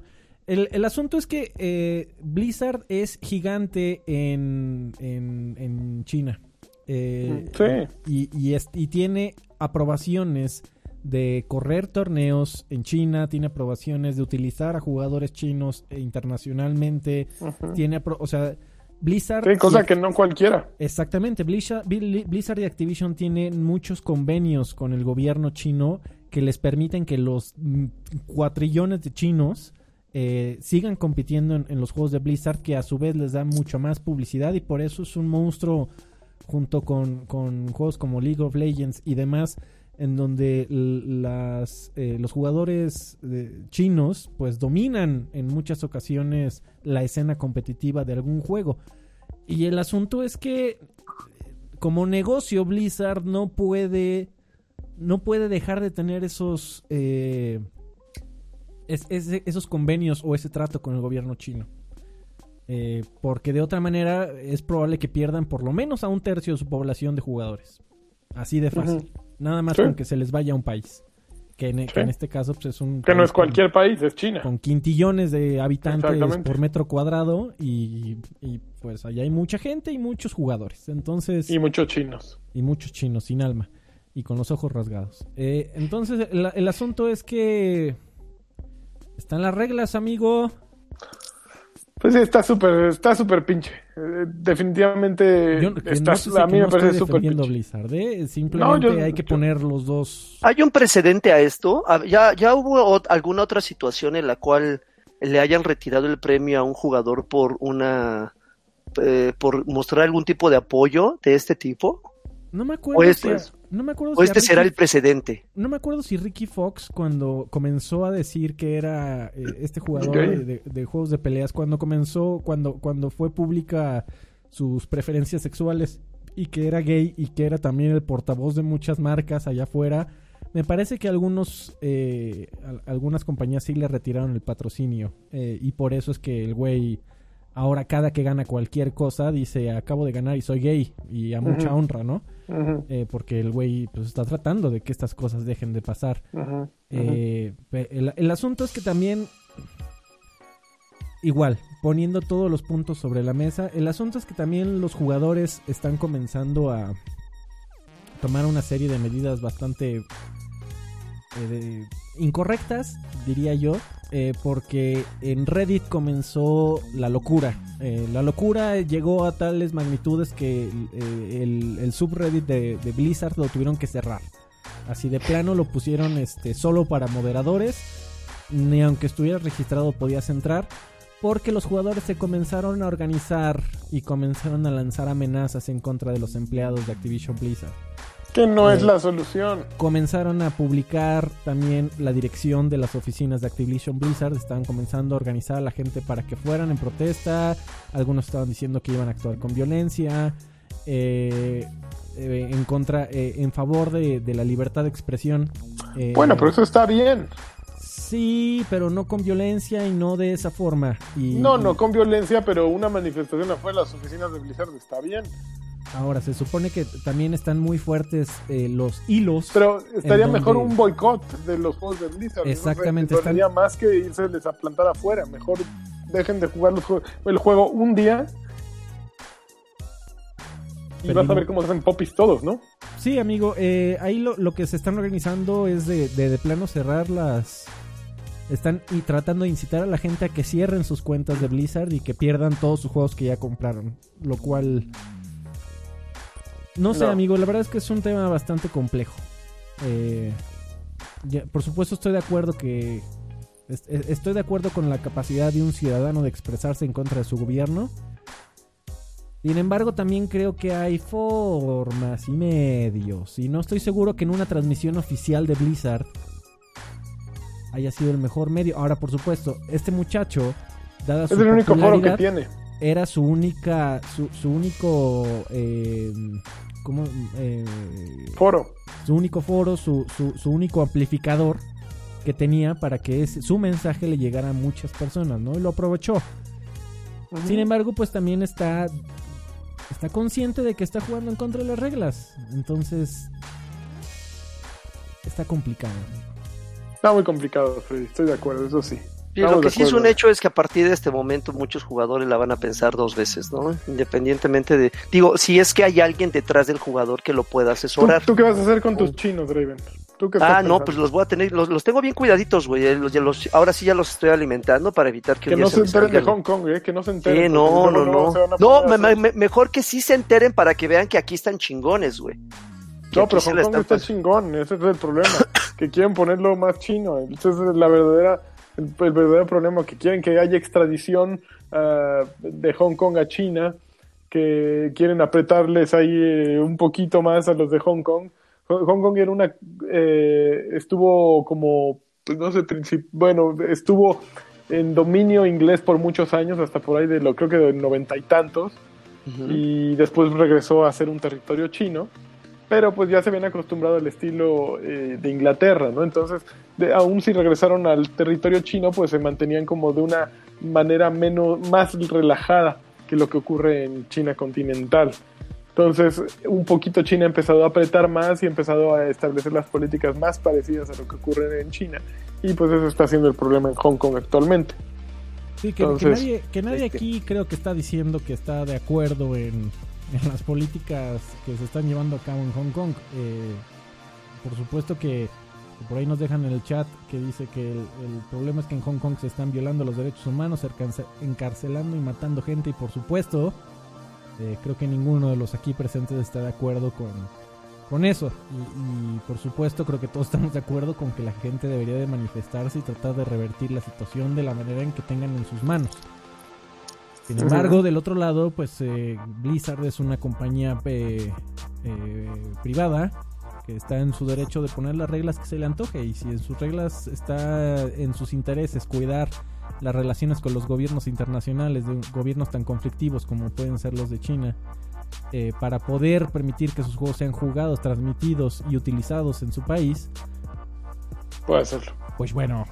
El, el asunto es que eh, Blizzard es gigante en, en, en China. Eh, Sí. y, y, es- y tiene aprobaciones de correr torneos en China, tiene aprobaciones de utilizar a jugadores chinos eh, internacionalmente, Ujú. tiene, apro- o sea, Blizzard... Sí, cosa y- que no cualquiera. Exactamente, Blizzard, Bli- Blizzard y Activision tienen muchos convenios con el gobierno chino que les permiten que los mm, cuatrillones de chinos eh, sigan compitiendo en, los juegos de Blizzard, que a su vez les da mucho más publicidad y por eso es un monstruo junto con, con juegos como League of Legends y demás, en donde las, eh, los jugadores eh, chinos pues dominan en muchas ocasiones la escena competitiva de algún juego. Y el asunto es que como negocio Blizzard no puede no puede dejar de tener esos es- esos convenios o ese trato con el gobierno chino. Eh, porque de otra manera es probable que pierdan por lo menos a un tercio de su población de jugadores. Así de fácil. Nada más Sí. con que se les vaya a un país. Que en, que en este caso pues, es un Que no es cualquier país, es China. con, quintillones de habitantes por metro cuadrado y, y, pues allá hay mucha gente y muchos jugadores. Entonces Y muchos chinos. y muchos chinos sin alma y con los ojos rasgados. Eh, entonces, el, el asunto es que están las reglas, amigo. Pues sí, está súper, está súper pinche. Eh, definitivamente Yo que está, no sé si a mí no me parece súper pinche. Blizzard, ¿eh? Simplemente No, yo- hay que yo- poner los dos. ¿Hay un precedente a esto? Ah, ¿Ya, ya hubo ot- alguna otra situación en la cual le hayan retirado el premio a un jugador por una eh, por mostrar algún tipo de apoyo de este tipo? No me acuerdo O si no me acuerdo ¿O si este será Ricky- el precedente? No me acuerdo si Ricky Fox, cuando comenzó a decir que era eh, este jugador de, de- de juegos de peleas, cuando comenzó, cuando, cuando fue pública sus preferencias sexuales y que era gay y que era también el portavoz de muchas marcas allá afuera, me parece que algunos, eh, al- algunas compañías sí le retiraron el patrocinio eh, y por eso es que el güey ahora cada que gana cualquier cosa dice acabo de ganar y soy gay y a mucha honra, ¿no? Eh, porque el güey pues está tratando de que estas cosas dejen de pasar. Eh, el asunto es que también, igual, poniendo todos los puntos sobre la mesa, el asunto es que también los jugadores están comenzando a tomar una serie de medidas bastante eh, incorrectas, diría yo, eh, porque en Reddit comenzó la locura. Eh, la locura llegó a tales magnitudes que el, subreddit de, de Blizzard lo tuvieron que cerrar. Así de plano lo pusieron este, solo para moderadores. Ni aunque estuvieras registrado podías entrar. Porque los jugadores se comenzaron a organizar y comenzaron a lanzar amenazas en contra de los empleados de Activision Blizzard. Que no es la solución. Comenzaron a publicar también la dirección de las oficinas de Activision Blizzard. Estaban comenzando a organizar a la gente para que fueran en protesta. Algunos estaban diciendo que iban a actuar con violencia. eh, eh, en contra, eh, en favor de, de la libertad de expresión. Eh, Bueno, pero eso está bien. Sí, pero no con violencia y no de esa forma. Y, No, no con violencia, pero una manifestación afuera de las oficinas de Blizzard está bien. Ahora, se supone que también están muy fuertes eh, los hilos. Pero estaría ¿En mejor un boicot de los juegos de Blizzard. ¿no? Exactamente, Les dolería más que irse a plantar afuera. Mejor dejen de jugar los juegos, el juego un día. Y vas a ver cómo se hacen popis todos, ¿no? Sí, amigo, eh, ahí lo, lo que se están organizando es de, de, de plano cerrar las... Están y tratando de incitar a la gente a que cierren sus cuentas de Blizzard y que pierdan todos sus juegos que ya compraron. Lo cual... No sé, No. amigo, la verdad es que es un tema bastante complejo. Eh, ya- por supuesto estoy de acuerdo que... est- est- Estoy de acuerdo con la capacidad de un ciudadano de expresarse en contra de su gobierno. Sin embargo, también creo que hay formas y medios. Y no estoy seguro que en una transmisión oficial de Blizzard haya sido el mejor medio. Ahora, por supuesto, este muchacho, dada Es su el único foro que tiene. era su única, su, su único, eh, eh, Foro. su único foro, su, su, su único amplificador que tenía para que ese- su mensaje le llegara a muchas personas, ¿no? Y lo aprovechó. Sin embargo, pues también está está consciente de que está jugando en contra de las reglas. Entonces está complicado. Está muy complicado, Freddy. Estoy de acuerdo, eso sí. Lo que sí es un hecho es que a partir de este momento muchos jugadores la van a pensar dos veces, ¿no? Independientemente de... Digo, si es que hay alguien detrás del jugador que lo pueda ¿Tú, asesorar. tú qué vas a hacer con tus chinos, Draven? ¿Tú qué Ah, no, pues los voy a tener, los, los tengo bien cuidaditos, güey. eh, los- ya los- ahora sí ya los estoy alimentando para evitar que, Que no se enteren de. Hong Kong, ¿eh? Que no se enteren. Sí, no, no, no. No, me- me- mejor que sí se enteren para que vean que aquí están chingones, güey. No, pero Hong Kong está chingón, ese es el problema. que quieren ponerlo más chino. Ese es la verdadera, el, el verdadero problema, que quieren que haya extradición ah, de Hong Kong a China, que quieren apretarles ahí eh, un poquito más a los de Hong Kong. Hong Kong era una, eh, estuvo como, pues no sé, bueno, estuvo en dominio inglés por muchos años, hasta por ahí de lo creo que de noventa y tantos y después regresó a ser un territorio chino, pero pues ya se habían acostumbrado al estilo eh, de Inglaterra, ¿no? Entonces, de- aún si regresaron al territorio chino, pues se mantenían como de una manera menos, más relajada que lo que ocurre en China continental. Entonces, un poquito China ha empezado a apretar más y ha empezado a establecer las políticas más parecidas a lo que ocurre en China. Y pues eso está siendo el problema en Hong Kong actualmente. Sí, que, que Entonces, nadie, que nadie este- aquí creo que está diciendo que está de acuerdo en, en las políticas que se están llevando a cabo en Hong Kong. Eh, por supuesto que, que por ahí nos dejan en el chat que dice que el, el problema es que en Hong Kong se están violando los derechos humanos, encarcelando y matando gente y por supuesto eh, creo que ninguno de los aquí presentes está de acuerdo con, con eso. Y, y, por supuesto creo que todos estamos de acuerdo con que la gente debería de manifestarse y tratar de revertir la situación de la manera en que tengan en sus manos. Sin embargo, del otro lado, pues eh, Blizzard es una compañía eh, eh, privada que está en su derecho de poner las reglas que se le antoje y si en sus reglas está en sus intereses cuidar las relaciones con los gobiernos internacionales de gobiernos tan conflictivos como pueden ser los de China eh, para poder permitir que sus juegos sean jugados, transmitidos y utilizados en su país, Puede hacerlo. pues bueno,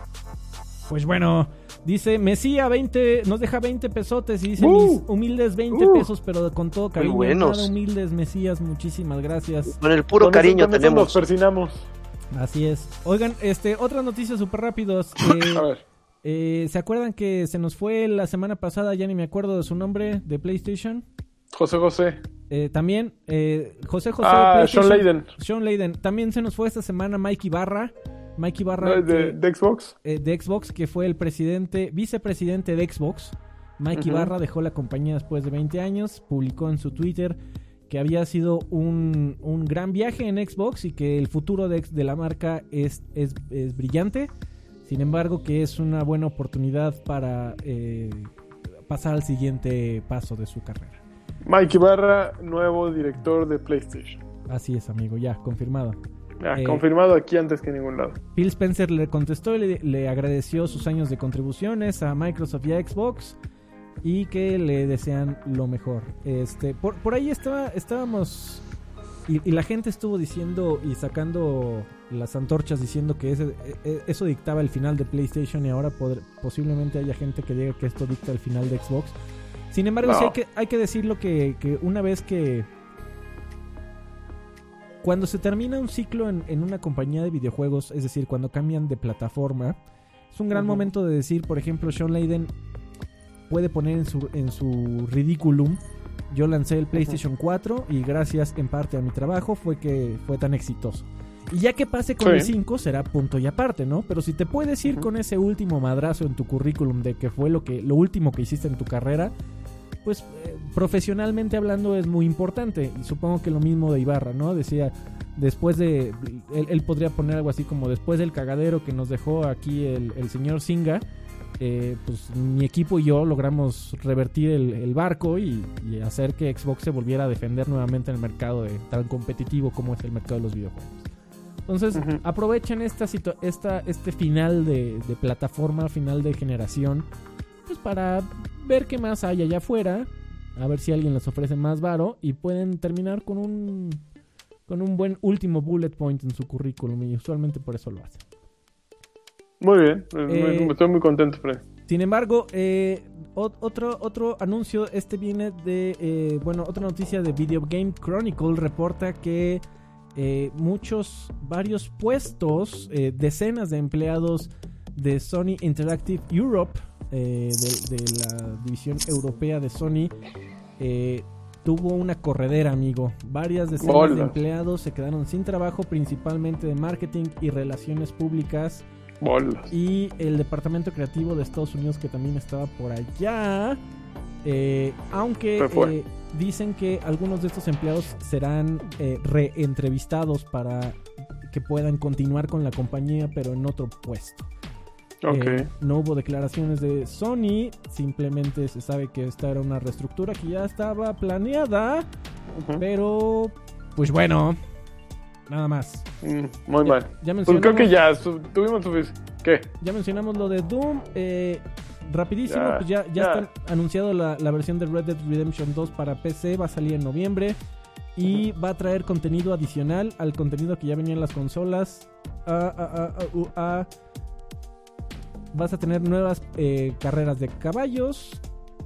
pues bueno, dice Mesía 20, nos deja 20 pesotes y dice Uh. mis humildes 20 Uh. pesos, pero con todo cariño. buenos. Nada humildes Mesías, muchísimas gracias. Con el puro Con cariño eso tenemos. nos persinamos. Así es. Oigan, este, otras noticias súper rápidos. Eh, A ver. eh, ¿Se acuerdan que se nos fue la semana pasada? Ya ni me acuerdo de su nombre, de PlayStation. José José. Eh, también, eh, José José. Ah. Sean Layden. Sean Layden. También se nos fue esta semana Mike Ibarra. Mike Ibarra ¿no? de, que- de Xbox. eh, de Xbox, que fue el presidente, vicepresidente de Xbox. Mike. Ibarra dejó la compañía después de 20 años. Publicó en su Twitter que había sido un, un gran viaje en Xbox y que el futuro de, de la marca es, es, es brillante. Sin embargo, que es una buena oportunidad para eh, pasar al siguiente paso de su carrera. Mike Ibarra, nuevo director de PlayStation. Así es, amigo, ya, confirmado. Ya, Eh, confirmado aquí antes que en ningún lado. Phil Spencer le contestó y le, le agradeció sus años de contribuciones a Microsoft y a Xbox y que le desean lo mejor. Este, por, por ahí estaba, estábamos y, y la gente estuvo diciendo y sacando las antorchas diciendo que ese, e- eso dictaba el final de PlayStation y ahora pod- posiblemente haya gente que diga que esto dicta el final de Xbox. Sin embargo, No. sí hay que, hay que decirlo que, que una vez que cuando se termina un ciclo en, en una compañía de videojuegos, es decir, cuando cambian de plataforma, es un gran momento de decir, por ejemplo, Sean Layden puede poner en su, en su ridículum, yo lancé el PlayStation 4 y gracias en parte a mi trabajo fue que fue tan exitoso. Y ya que pase con Sí. el 5 será punto y aparte, ¿no? Pero si te puedes ir con ese último madrazo en tu currículum de que fue lo que lo último que hiciste en tu carrera, pues eh, profesionalmente hablando es muy importante. Y supongo que lo mismo de Ibarra, ¿no? Decía, después de. Él, él podría poner algo así como: después del cagadero que nos dejó aquí el, el señor Singa, eh, pues mi equipo y yo logramos revertir el, el barco y, y hacer que Xbox se volviera a defender nuevamente en el mercado de, tan competitivo como es el mercado de los videojuegos. Entonces, aprovechen esta, esta este final de, de plataforma, final de generación, pues para ver qué más hay allá afuera A ver si alguien les ofrece más varo y pueden terminar con un con un buen último bullet point en su currículum y usualmente por eso lo hacen. Muy bien, eh, Eh, muy- estoy muy contento, Fred. Sin embargo, eh, ot- otro, otro anuncio, este viene de, eh, bueno, otra noticia de Video Game Chronicle reporta que muchos, varios puestos, decenas de empleados de Sony Interactive Europe, eh, de, de la división europea de Sony, eh, tuvo una corredera, amigo. Varias decenas de empleados se quedaron sin trabajo, principalmente de marketing y relaciones públicas y el departamento creativo de Estados Unidos que también estaba por allá. Eh, aunque eh, dicen que algunos de estos empleados serán eh, reentrevistados para que puedan continuar con la compañía, pero en otro puesto. Eh, no hubo declaraciones de Sony, simplemente se sabe que esta era una reestructura que ya estaba planeada, pero pues bueno, nada más. Mm, muy Ya, mal. ya Pues mencionamos, creo que ya su- tuvimos suficiente. ¿Qué? ya mencionamos lo de Doom. eh, rapidísimo, Ya, pues ya, ya, ya. está anunciado la, la versión de Red Dead Redemption 2 para PC, va a salir en noviembre. Y va a traer contenido adicional al contenido que ya venía en las consolas. Ah, ah, ah, uh. Vas a tener nuevas eh, carreras de caballos.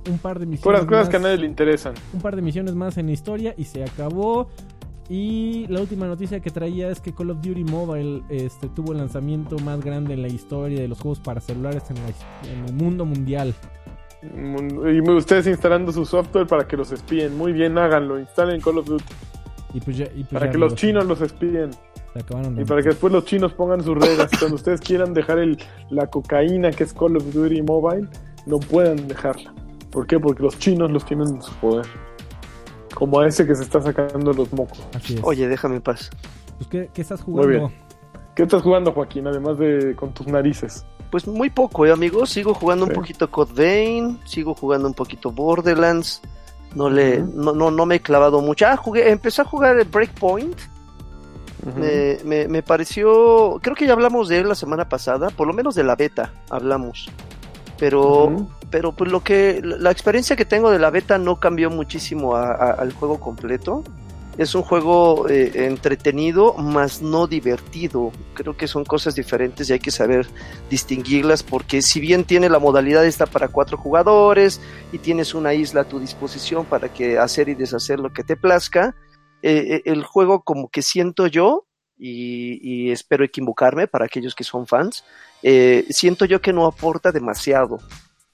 Un par de misiones. Puras cosas más, que a nadie le interesan. un par de misiones más en historia y se acabó. Y la última noticia que traía es que Call of Duty Mobile este, tuvo el lanzamiento más grande en la historia de los juegos para celulares en, la el mundo mundial. Y ustedes instalando su software para que los espíen. Muy bien, háganlo. Instalen Call of Duty. Y pues ya, y pues Para ya, que los chinos los espíen. Acabaron Y para que después los chinos pongan sus reglas. Cuando ustedes quieran dejar el, la cocaína que es Call of Duty Mobile, no puedan dejarla. ¿Por qué? Porque los chinos los tienen en su poder. Como a ese que se está sacando los mocos. Así es. Oye, déjame en paz. Pues, ¿qué, qué estás Muy jugando? bien. ¿Qué estás jugando, Joaquín? Además de con tus narices. Pues muy poco, ¿eh, amigos? Sigo jugando Sí. un poquito Code Vein, sigo jugando un poquito Borderlands. No le, no, no, no me he clavado mucho. Ah, jugué, empecé a jugar el Breakpoint. Me, me, me pareció, creo que ya hablamos de él la semana pasada, por lo menos de la beta hablamos. Pero, pero pues lo que, la experiencia que tengo de la beta no cambió muchísimo a- a- al juego completo. Es un juego eh, entretenido, más no divertido. Creo que son cosas diferentes y hay que saber distinguirlas porque si bien tiene la modalidad esta para cuatro jugadores y tienes una isla a tu disposición para que hacer y deshacer lo que te plazca, eh, el juego como que siento yo y, y espero equivocarme para aquellos que son fans, eh, siento yo que no aporta demasiado.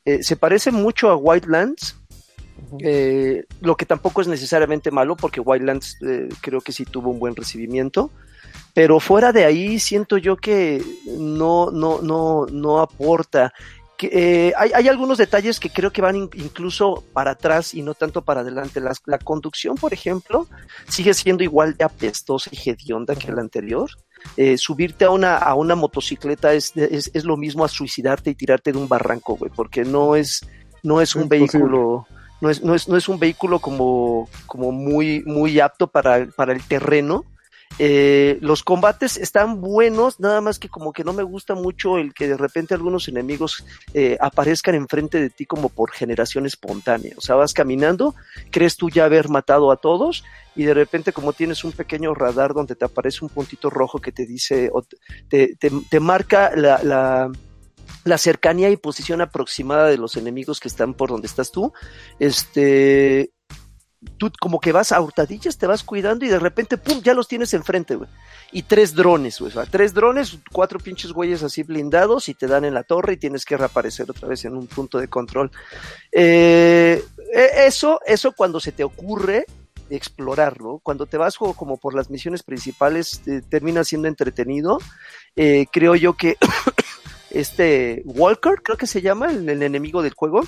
Eh, se parece mucho a Wildlands, eh, lo que tampoco es necesariamente malo porque Wildlands creo que sí tuvo un buen recibimiento. Pero fuera de ahí siento yo que no, no, no, no aporta. Que, eh, hay, hay algunos detalles que creo que van in- incluso para atrás y no tanto para adelante. Las- la conducción, por ejemplo, sigue siendo igual de apestosa y hedionda que la anterior. Eh, subirte a una, a una motocicleta es, es, es lo mismo a suicidarte y tirarte de un barranco, güey, porque no es, no es un vehículo, no es, no es, no es un vehículo como, como muy, muy apto para, para el terreno. Eh, los combates están buenos, nada más que como que no me gusta mucho el que de repente algunos enemigos eh, aparezcan enfrente de ti como por generación espontánea. O sea, vas caminando, crees tú ya haber matado a todos y de repente como tienes un pequeño radar donde te aparece un puntito rojo que te dice, o te, te, te marca la, la, la cercanía y posición aproximada de los enemigos que están por donde estás tú, este, tú como que vas a hurtadillas, te vas cuidando y de repente, pum, ya los tienes enfrente, güey. Y tres drones, güey. O sea, tres drones, cuatro pinches güeyes así blindados y te dan en la torre y tienes que reaparecer otra vez en un punto de control. Eh, e- eso, eso cuando se te ocurre explorarlo, cuando te vas como, por las misiones principales, eh, termina siendo entretenido. Eh, creo yo que este Walker, creo que se llama, el enemigo del juego,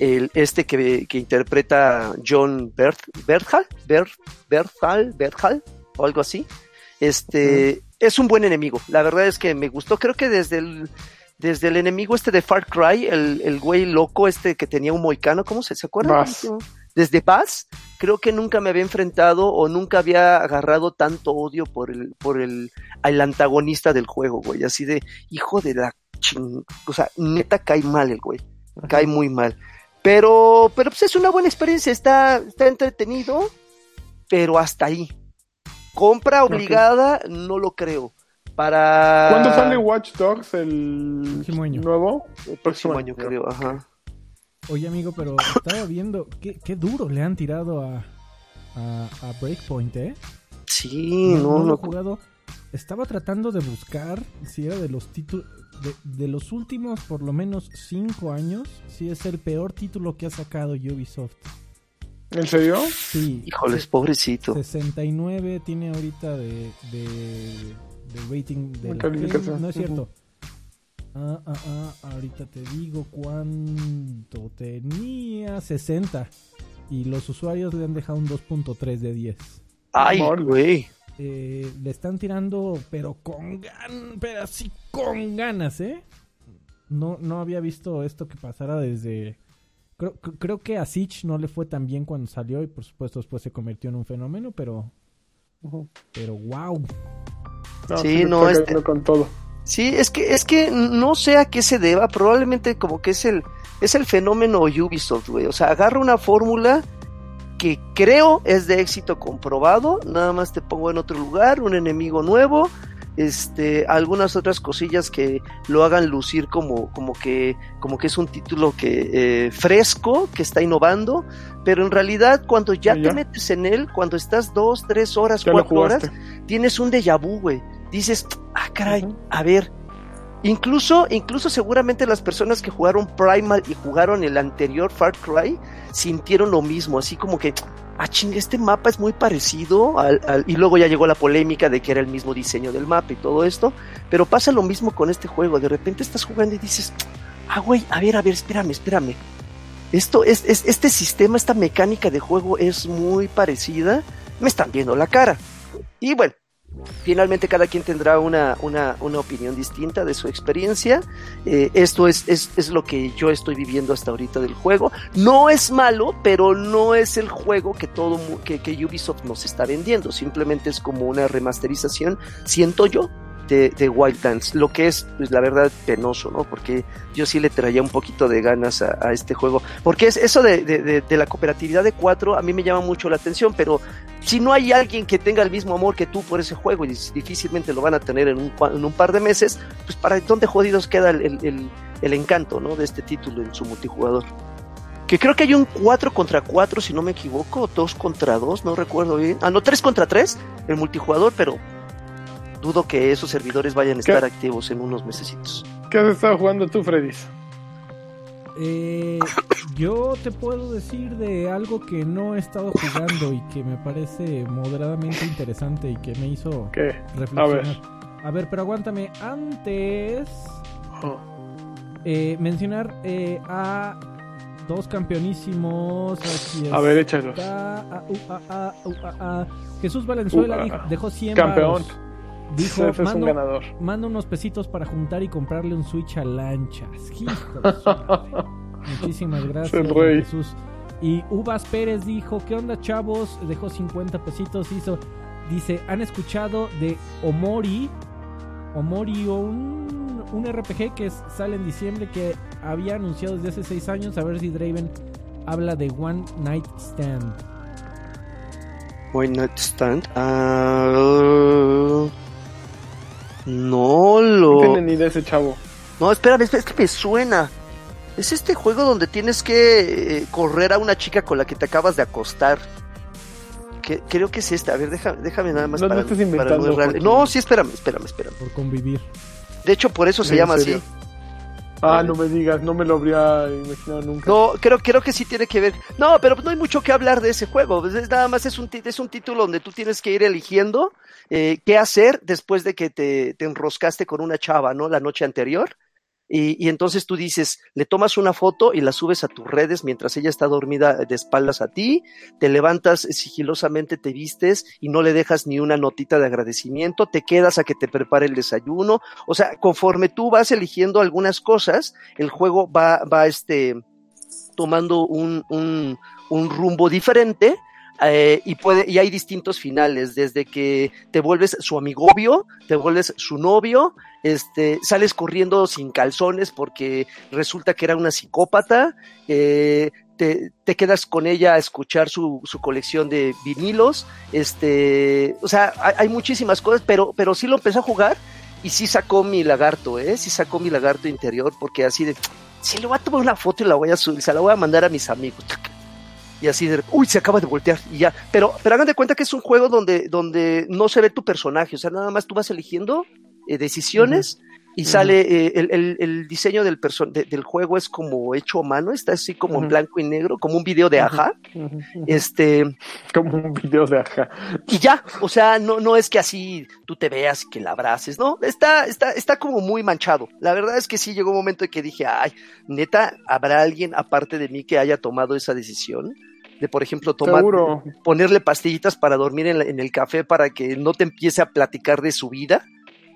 el, este que, que interpreta John Berth, Berthal, Berth, Berthal, Berthal, o algo así. Este es un buen enemigo. La verdad es que me gustó. Creo que desde el desde el enemigo este de Far Cry, el, el güey loco este que tenía un moicano, ¿cómo se, ¿se acuerdan? Buzz. Desde Paz, creo que nunca me había enfrentado o nunca había agarrado tanto odio por el, por el, el antagonista del juego, güey. Así de, hijo de la ching... O sea, neta cae mal el güey. Cae muy mal. Pero, pero pues es una buena experiencia, está, está entretenido, pero hasta ahí. Compra obligada, no lo creo. Para... ¿Cuándo sale Watch Dogs el Próximo año. nuevo? El próximo año, creo, ajá. Oye, amigo, pero estaba viendo qué, qué duro le han tirado a, a, a Breakpoint, ¿eh? Sí, no, lo no. he jugado. Estaba tratando de buscar si era de los títulos. De, de los últimos, por lo menos, cinco años, si es el peor título que ha sacado Ubisoft. ¿En serio? Sí. Híjoles, se- pobrecito. 69 tiene ahorita de, de, de rating de la. No es cierto. Ah, ah, ah, ahorita te digo cuánto tenía. 60. Y los usuarios le han dejado un 2.3 de 10. Ay, güey. Eh, le están tirando, pero con gan, pero así con ganas, ¿eh? No, no había visto esto que pasara desde... Creo, cr- creo que a Siege no le fue tan bien cuando salió y por supuesto después se convirtió en un fenómeno, pero... Pero wow. No, Sí, no, está este- con todo. Sí, es que, es que no sé a qué se deba, probablemente como que es el, es el fenómeno Ubisoft, güey. O sea, agarra una fórmula que creo es de éxito comprobado, nada más te pongo en otro lugar, un enemigo nuevo, este, algunas otras cosillas que lo hagan lucir como, como que, como que es un título que eh, fresco, que está innovando, pero en realidad cuando ya, ya. te metes en él, cuando estás dos, tres horas, Ya cuatro horas, tienes un déjà vu, güey. Dices, ah, caray, a ver. Incluso, incluso seguramente las personas que jugaron Primal y jugaron el anterior Far Cry sintieron lo mismo, así como que, ah, chinga, este mapa es muy parecido al, al- y luego ya llegó la polémica de que era el mismo diseño del mapa y todo esto, pero pasa lo mismo con este juego, de repente estás jugando y dices, ah, güey, a ver, a ver, espérame, espérame. Esto es, es- este sistema, esta mecánica de juego es muy parecida, me están viendo la cara. Y bueno, Finalmente cada quien tendrá una, una, una opinión distinta de su experiencia. Eh, esto es, es, es lo que yo estoy viviendo hasta ahorita del juego. No es malo, pero no es el juego que todo que, que Ubisoft nos está vendiendo. Simplemente es como una remasterización, siento yo, de, de Wildlands. Lo que es, pues la verdad, penoso, ¿no? Porque yo sí le traía un poquito de ganas a, este juego. Porque es eso de, de, la cooperatividad de cuatro, a mí me llama mucho la atención, pero si no hay alguien que tenga el mismo amor que tú por ese juego y difícilmente lo van a tener en un, en un par de meses, pues para dónde jodidos queda el, el- el- encanto ¿no? de este título en su multijugador. Que creo que hay un 4 contra 4, si no me equivoco, o 2 contra 2, no recuerdo bien. Ah, no, 3 contra 3, el multijugador, pero dudo que esos servidores vayan a ¿Qué? estar activos en unos mesecitos. ¿Qué has estado jugando tú, Freddy? Eh, yo te puedo decir de algo que no he estado jugando y que me parece moderadamente interesante y que me hizo ¿Qué? reflexionar. A ver, pero aguántame. Antes, Oh. eh, mencionar eh, a dos campeonísimos. Aquí A ver, échalos. uh. Jesús Valenzuela Uh, ah, dejó 100 Campeón. varos. Dijo, Ese es un mando, ganador. manda unos pesitos para juntar y comprarle un Switch a lanchas. Muchísimas gracias. Jesús. Y Uvas Pérez dijo, ¿qué onda, chavos? Dejó 50 pesitos, hizo... Dice, ¿han escuchado de Omori? Omori, un, un RPG que es- sale en diciembre que había anunciado desde hace 6 años. A ver si Draven habla de One Night Stand. One Night Stand. Ah, no No lo. tiene ni de ese chavo. No, espérame, espérame, es que me suena. Es este juego donde tienes que eh, correr a una chica con la que te acabas de acostar. Que- creo que es este. A ver, déjame, déjame nada más No, no para inventando, no. No, sí, espérame, espérame, espérame. Por convivir. De hecho, por eso se ¿En llama serio? así. Ah, no me digas, no me lo habría imaginado nunca. No, creo, creo que sí tiene que ver. No, pero no hay mucho que hablar de ese juego. Es, nada más es un, es un título donde tú tienes que ir eligiendo eh, qué hacer después de que te, te enroscaste con una chava, ¿no? La noche anterior. Y, y entonces tú dices, le tomas una foto y la subes a tus redes mientras ella está dormida de espaldas a ti, te levantas sigilosamente, te vistes y no le dejas ni una notita de agradecimiento, te quedas a que te prepare el desayuno. O sea, conforme tú vas eligiendo algunas cosas, el juego va, va este, tomando un, un, un rumbo diferente eh, y puede y hay distintos finales desde que te vuelves su amigobio te vuelves su novio este sales corriendo sin calzones porque resulta que era una psicópata eh, te, quedas con ella a escuchar su, su, colección de vinilos este o sea hay, hay, muchísimas cosas pero pero sí lo empecé a jugar y sí sacó mi lagarto eh sí sacó mi lagarto interior porque así de si le voy a tomar una foto y la voy a subir se la voy a mandar a mis amigos y así de, uy, se acaba de voltear y ya. Pero, pero hagan de cuenta que es un juego donde, donde no se ve tu personaje, o sea, nada más tú vas eligiendo eh, decisiones uh -huh. y uh -huh. sale eh, el, el, el, diseño del, de, del juego es como hecho a mano, está así como uh -huh. en blanco y negro, como un video de aja. Este. Como un video de aja. Y ya, o sea, no, no es que así tú te veas y que la abraces, no, está, está, está como muy manchado. La verdad es que sí llegó un momento en que dije, ay, neta, ¿habrá alguien aparte de mí que haya tomado esa decisión? De por ejemplo tomar Seguro. ponerle pastillitas para dormir en, la, en, el café para que no te empiece a platicar de su vida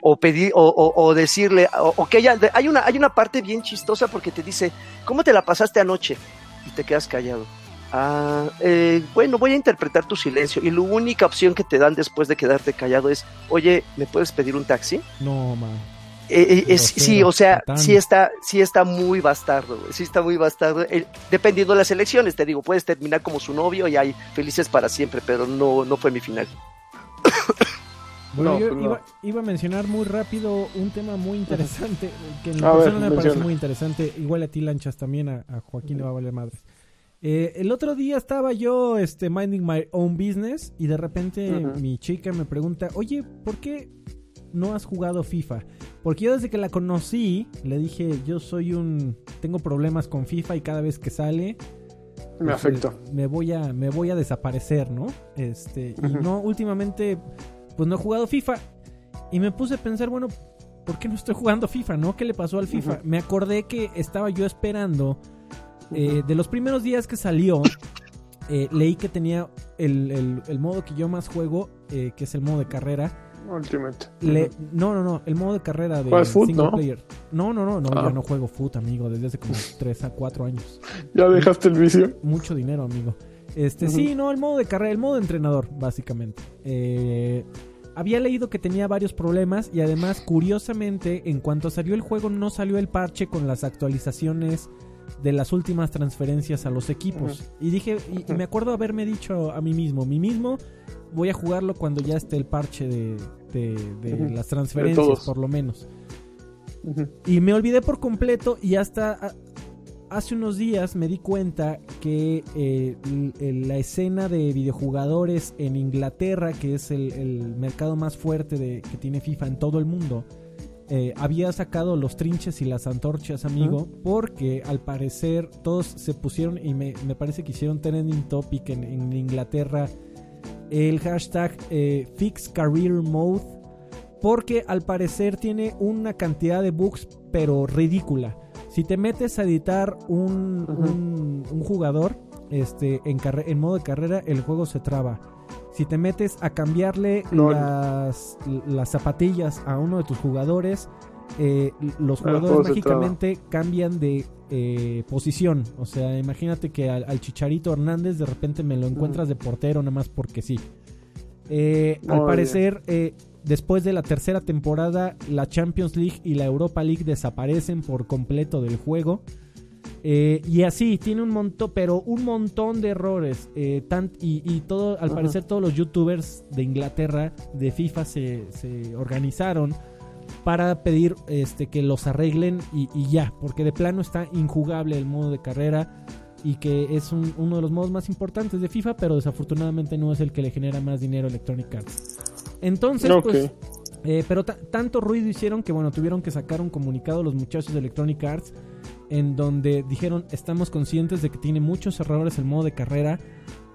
o pedir o, o, o decirle o, o, que haya, hay una hay una parte bien chistosa porque te dice cómo te la pasaste anoche y te quedas callado. Ah, eh, bueno voy a interpretar tu silencio y la única opción que te dan después de quedarte callado es oye me puedes pedir un taxi no man eh, es, sí, o sea, sí está, sí está muy bastardo, sí está muy bastardo, eh, dependiendo de las elecciones, te digo, puedes terminar como su novio y hay felices para siempre, pero no, no fue mi final. Bueno, no, yo no. iba, iba, a mencionar muy rápido un tema muy interesante, que en la persona me parece muy interesante, igual a ti lanchas también, a, a Joaquín le va a valer madres. Eh, el otro día estaba yo este, minding my own business y de repente uh -huh. mi chica me pregunta, oye, ¿por qué no has jugado FIFA? Porque yo desde que la conocí le dije, yo soy un... Tengo problemas con FIFA y cada vez que sale... Me pues, afecto. Me voy a, me voy a desaparecer, ¿no? Este, uh -huh. y no, últimamente, pues no he jugado FIFA. Y me puse a pensar, bueno, ¿por qué no estoy jugando FIFA, no? ¿Qué le pasó al FIFA? Uh -huh. Me acordé que estaba yo esperando, eh, de los primeros días que salió, eh, leí que tenía el, el, el, modo que yo más juego, eh, que es el modo de carrera Ultimate. Le, no, no, no, el modo de carrera de single no? player. No, no, no, no, ah. yo no juego foot, amigo, desde hace como 3 a 4 años. ¿Ya dejaste el vicio? Mucho dinero, amigo. Este, uh -huh. sí, no, el modo de carrera, el modo de entrenador, básicamente. Eh, había leído que tenía varios problemas y además, curiosamente, en cuanto salió el juego, no salió el parche con las actualizaciones de las últimas transferencias a los equipos. Uh -huh. Y dije, y, y, me acuerdo haberme dicho a mí mismo, mí mismo, voy a jugarlo cuando ya esté el parche de, de, de uh -huh. las transferencias, por lo menos. Uh -huh. Y me olvidé por completo y hasta hace unos días me di cuenta que eh, la escena de videojugadores en Inglaterra, que es el, el mercado más fuerte de, que tiene FIFA en todo el mundo, eh, había sacado los trinches y las antorchas, amigo, porque al parecer todos se pusieron y me, me parece que hicieron trending topic en, en Inglaterra el hashtag eh, Fix Career Mode, porque al parecer tiene una cantidad de bugs, pero ridícula. Si te metes a editar un, uh -huh. un, un jugador este, en, en modo de carrera, el juego se traba. Si te metes a cambiarle no. las, las zapatillas a uno de tus jugadores, eh, los jugadores mágicamente cambian de eh, posición. O sea, imagínate que al, al, Chicharito Hernández de repente me lo encuentras de portero nada más porque sí. Eh, al parecer, después de la tercera temporada, la Champions League y la Europa League desaparecen por completo del juego. Eh, y así, tiene un montón, pero un montón de errores. Eh, y, y, todo, al parecer, todos los youtubers de Inglaterra, de FIFA, se, se organizaron para pedir este, que los arreglen y, y, ya, porque de plano está injugable el modo de carrera y que es un, uno de los modos más importantes de FIFA, pero desafortunadamente no es el que le genera más dinero a Electronic Arts. Entonces, okay. pues, eh, pero tanto ruido hicieron que bueno, tuvieron que sacar un comunicado los muchachos de Electronic Arts en donde dijeron estamos conscientes de que tiene muchos errores el modo de carrera.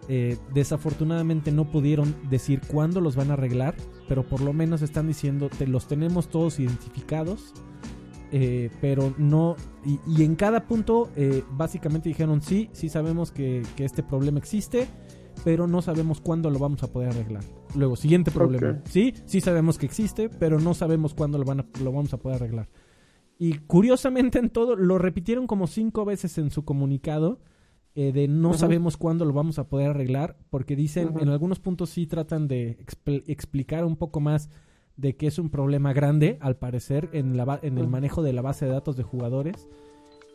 Eh, desafortunadamente no pudieron decir cuándo los van a arreglar, pero por lo menos están diciendo te los tenemos todos identificados. Eh, pero no y, y, en cada punto eh, básicamente dijeron sí, sí sabemos que, que, este problema existe, pero no sabemos cuándo lo vamos a poder arreglar. Luego, siguiente problema. Okay. Sí, sí sabemos que existe, pero no sabemos cuándo lo, van a, lo vamos a poder arreglar. Y curiosamente en todo, lo repitieron como cinco veces en su comunicado. Eh, de no sabemos cuándo lo vamos a poder arreglar, porque dicen, en algunos puntos sí tratan de expl- explicar un poco más de que es un problema grande, al parecer, en, la en el manejo de la base de datos de jugadores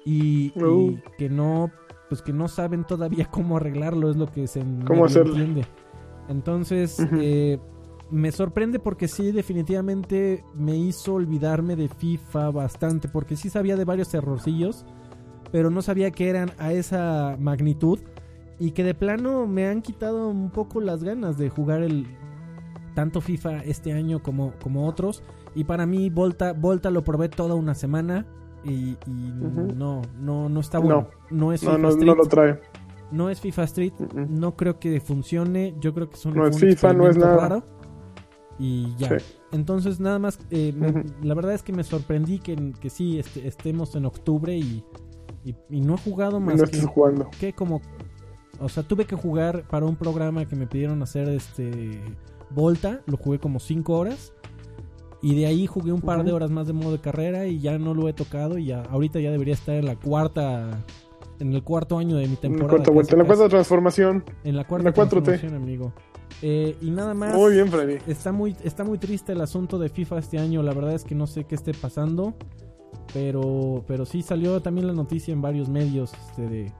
y, y que no pues que no saben todavía cómo arreglarlo es lo que se entiende. Entonces eh, me sorprende porque sí definitivamente me hizo olvidarme de FIFA bastante porque sí sabía de varios errorcillos pero no sabía que eran a esa magnitud y que de plano me han quitado un poco las ganas de jugar el tanto FIFA este año como, como otros. Y para mí Volta Volta lo probé toda una semana y, no no no está bueno. No, es No, FIFA no, Street. no lo trae. no es FIFA Street. No creo que funcione. Yo creo que es un, No es FIFA, no es nada. raro. y ya. Sí. entonces nada más eh, la verdad es que me sorprendí que, que sí este- estemos en octubre y, y, y no he jugado más No que jugando. que como o sea tuve que jugar para un programa que me pidieron hacer este Volta lo jugué como 5 horas y de ahí jugué un par de horas más de modo de carrera y ya no lo he tocado y ya ahorita ya debería estar en la cuarta en el cuarto año de mi En la temporada cuarta casi, vuelta, en la cuarta transformación. En la cuarta la 4T. transformación, amigo. Eh, y nada más. Muy bien, Freddy. Está muy, está muy triste el asunto de FIFA este año. La verdad es que no sé qué esté pasando. Pero, pero sí salió también la noticia en varios medios este, de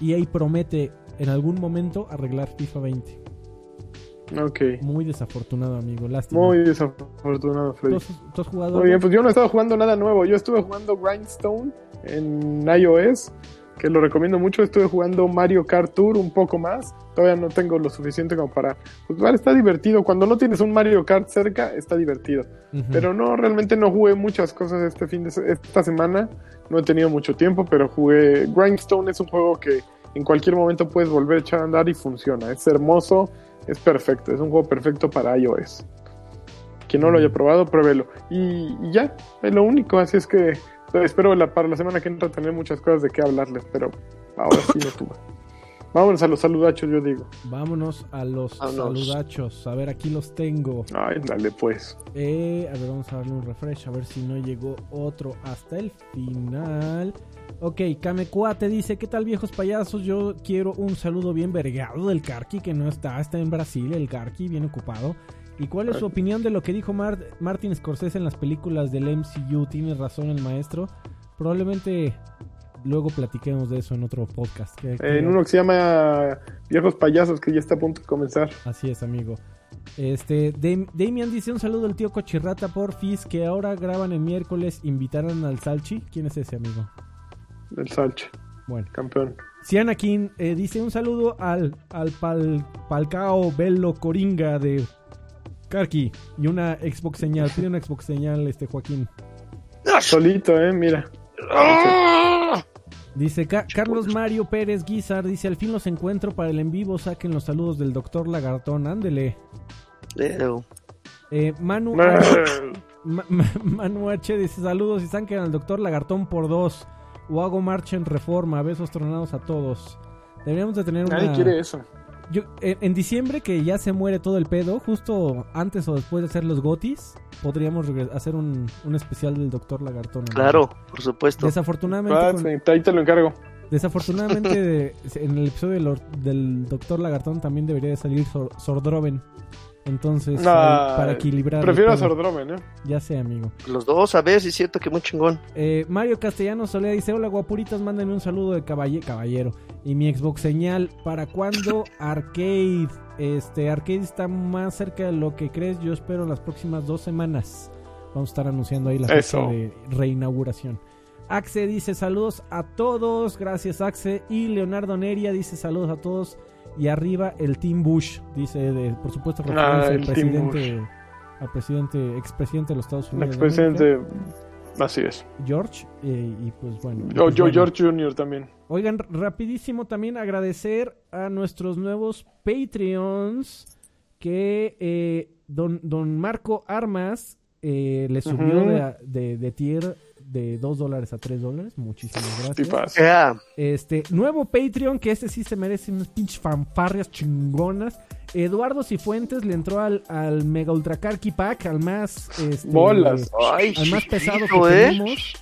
EA promete en algún momento arreglar FIFA 20. Ok. Muy desafortunado, amigo. Lástima. Muy desafortunado, ¿Tú, Freddy. tú has jugado? Muy bien, pues yo no he estado jugando nada nuevo. Yo estuve jugando Grindstone en iOS, que lo recomiendo mucho. Estuve jugando Mario Kart Tour un poco más. Todavía no tengo lo suficiente como para jugar. Está divertido. Cuando no tienes un Mario Kart cerca, está divertido. Ujú. Pero no, realmente no jugué muchas cosas este fin de se- esta semana. No he tenido mucho tiempo, pero jugué. Grindstone es un juego que en cualquier momento puedes volver a echar a andar y funciona. Es hermoso, es perfecto. Es un juego perfecto para iOS. Quien no lo haya probado, pruébelo. Y, y ya, es lo único. Así es que espero la- para la semana que entra tener muchas cosas de qué hablarles, pero ahora sí no tuve. Vámonos a los saludachos, yo digo. Vámonos a los Vámonos. saludachos. A ver, aquí los tengo. Ay, dale pues. Eh, a ver, vamos a darle un refresh a ver si no llegó otro hasta el final. Ok, Kamekua te dice, ¿qué tal viejos payasos? Yo quiero un saludo bien vergado del Karki que no está, está en Brasil, el Karki bien ocupado. ¿Y cuál es su opinión de lo que dijo Mar- Martin Scorsese en las películas del MCU? Tiene razón el maestro. Probablemente luego platiquemos de eso en otro podcast. ¿Qué- qué- En uno que se llama Viejos Payasos, que ya está a punto de comenzar. Así es, amigo. Este, Dam- Damian dice un saludo al tío Cochirrata Porfis que ahora graban el miércoles. Invitarán al Salchi. ¿Quién es ese amigo? El Salche, Bueno. campeón. Cianakin eh, dice un saludo al, al pal, Palcao Bello Coringa de Karki. Y una Xbox señal. Pide una Xbox señal, este Joaquín. Solito, eh, mira. Dice Ca- Carlos Mario Pérez Guizar. Dice al fin los encuentro para el en vivo. Saquen los saludos del doctor Lagartón. Ándele. Eh, Manu Ma- Ma- Manu H dice saludos y saquen al doctor Lagartón por dos. O hago marcha en reforma. Besos tronados a todos. Deberíamos de tener una... Nadie quiere eso. Yo, en, en diciembre que ya se muere todo el pedo, justo antes o después de hacer los gotis, podríamos hacer un, un especial del doctor Lagartón. claro, por supuesto. Desafortunadamente, Ah, con- sí, ahí te lo encargo. desafortunadamente de- en el episodio del, del doctor Lagartón también debería de salir Sor- Sordroven. Entonces, para, para equilibrar. Prefiero a pedo. Sordromen, eh. Ya sé, amigo. Los dos, a ver, sí es cierto que muy chingón. Eh, Mario Castellano Solea dice: Hola guapuritas, mándenme un saludo de caballe- caballero. Y mi Xbox señal, ¿para cuándo Arcade? Este, Arcade está más cerca de lo que crees. Yo espero en las próximas dos semanas. Vamos a estar anunciando ahí la fecha de reinauguración. Axe dice saludos a todos. Gracias, Axe. Y Leonardo Neria dice saludos a todos. Y arriba el Team Bush, dice, de, por supuesto, Ah, al presidente, al presidente, expresidente de los Estados Unidos. Expresidente. Así es. George eh, y pues bueno. Yo, pues yo bueno. George Jr. también. Oigan, rapidísimo también agradecer a nuestros nuevos Patreons que eh, don, don Marco Armas eh, le subió de, de, de tier de 2 dólares a 3 dólares. Muchísimas gracias. Este, nuevo Patreon, que este sí se merece unas pinches fanfarrias chingonas. Eduardo Cifuentes le entró al, al Mega Ultra Karki Pack, al más... Este, Bolas. Ay, al más pesado que ¿eh? tenemos.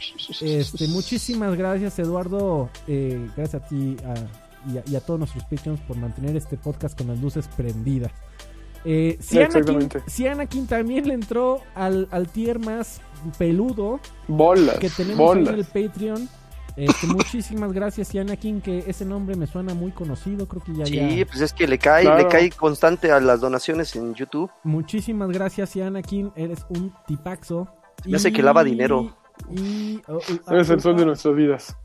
Este, muchísimas gracias, Eduardo. Eh, gracias a ti, a, y a, y a todos nuestros Patreons por mantener este podcast con las luces prendidas. Eh, si, Anakin, si Anakin también le entró al, al tier más peludo Bolas, que tenemos en el. Patreon. Este, muchísimas gracias, y Anakin, que ese nombre me suena muy conocido. Creo que ya, Sí, ya. pues es que le cae, Claro. le cae constante a las donaciones en YouTube. Muchísimas gracias, y Anakin. Eres un tipaxo. Me hace que lava dinero. Y. oh, uh, ah, Eres el uh, sol de ah, nuestras vidas.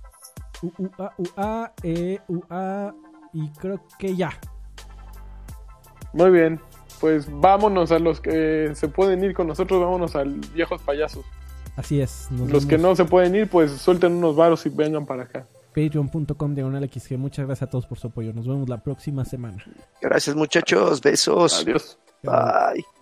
uh, uh, ah, uh, eh, uh, y creo que ya. Muy bien. Pues vámonos a los que se pueden ir con nosotros, vámonos al viejos payasos. Así es. Nos Los que no se pueden ir, pues suelten unos varos y vengan para acá. Patreon.com diagonal XG. Muchas gracias a todos por su apoyo. Nos vemos la próxima semana. Gracias muchachos, besos. Adiós. Bye.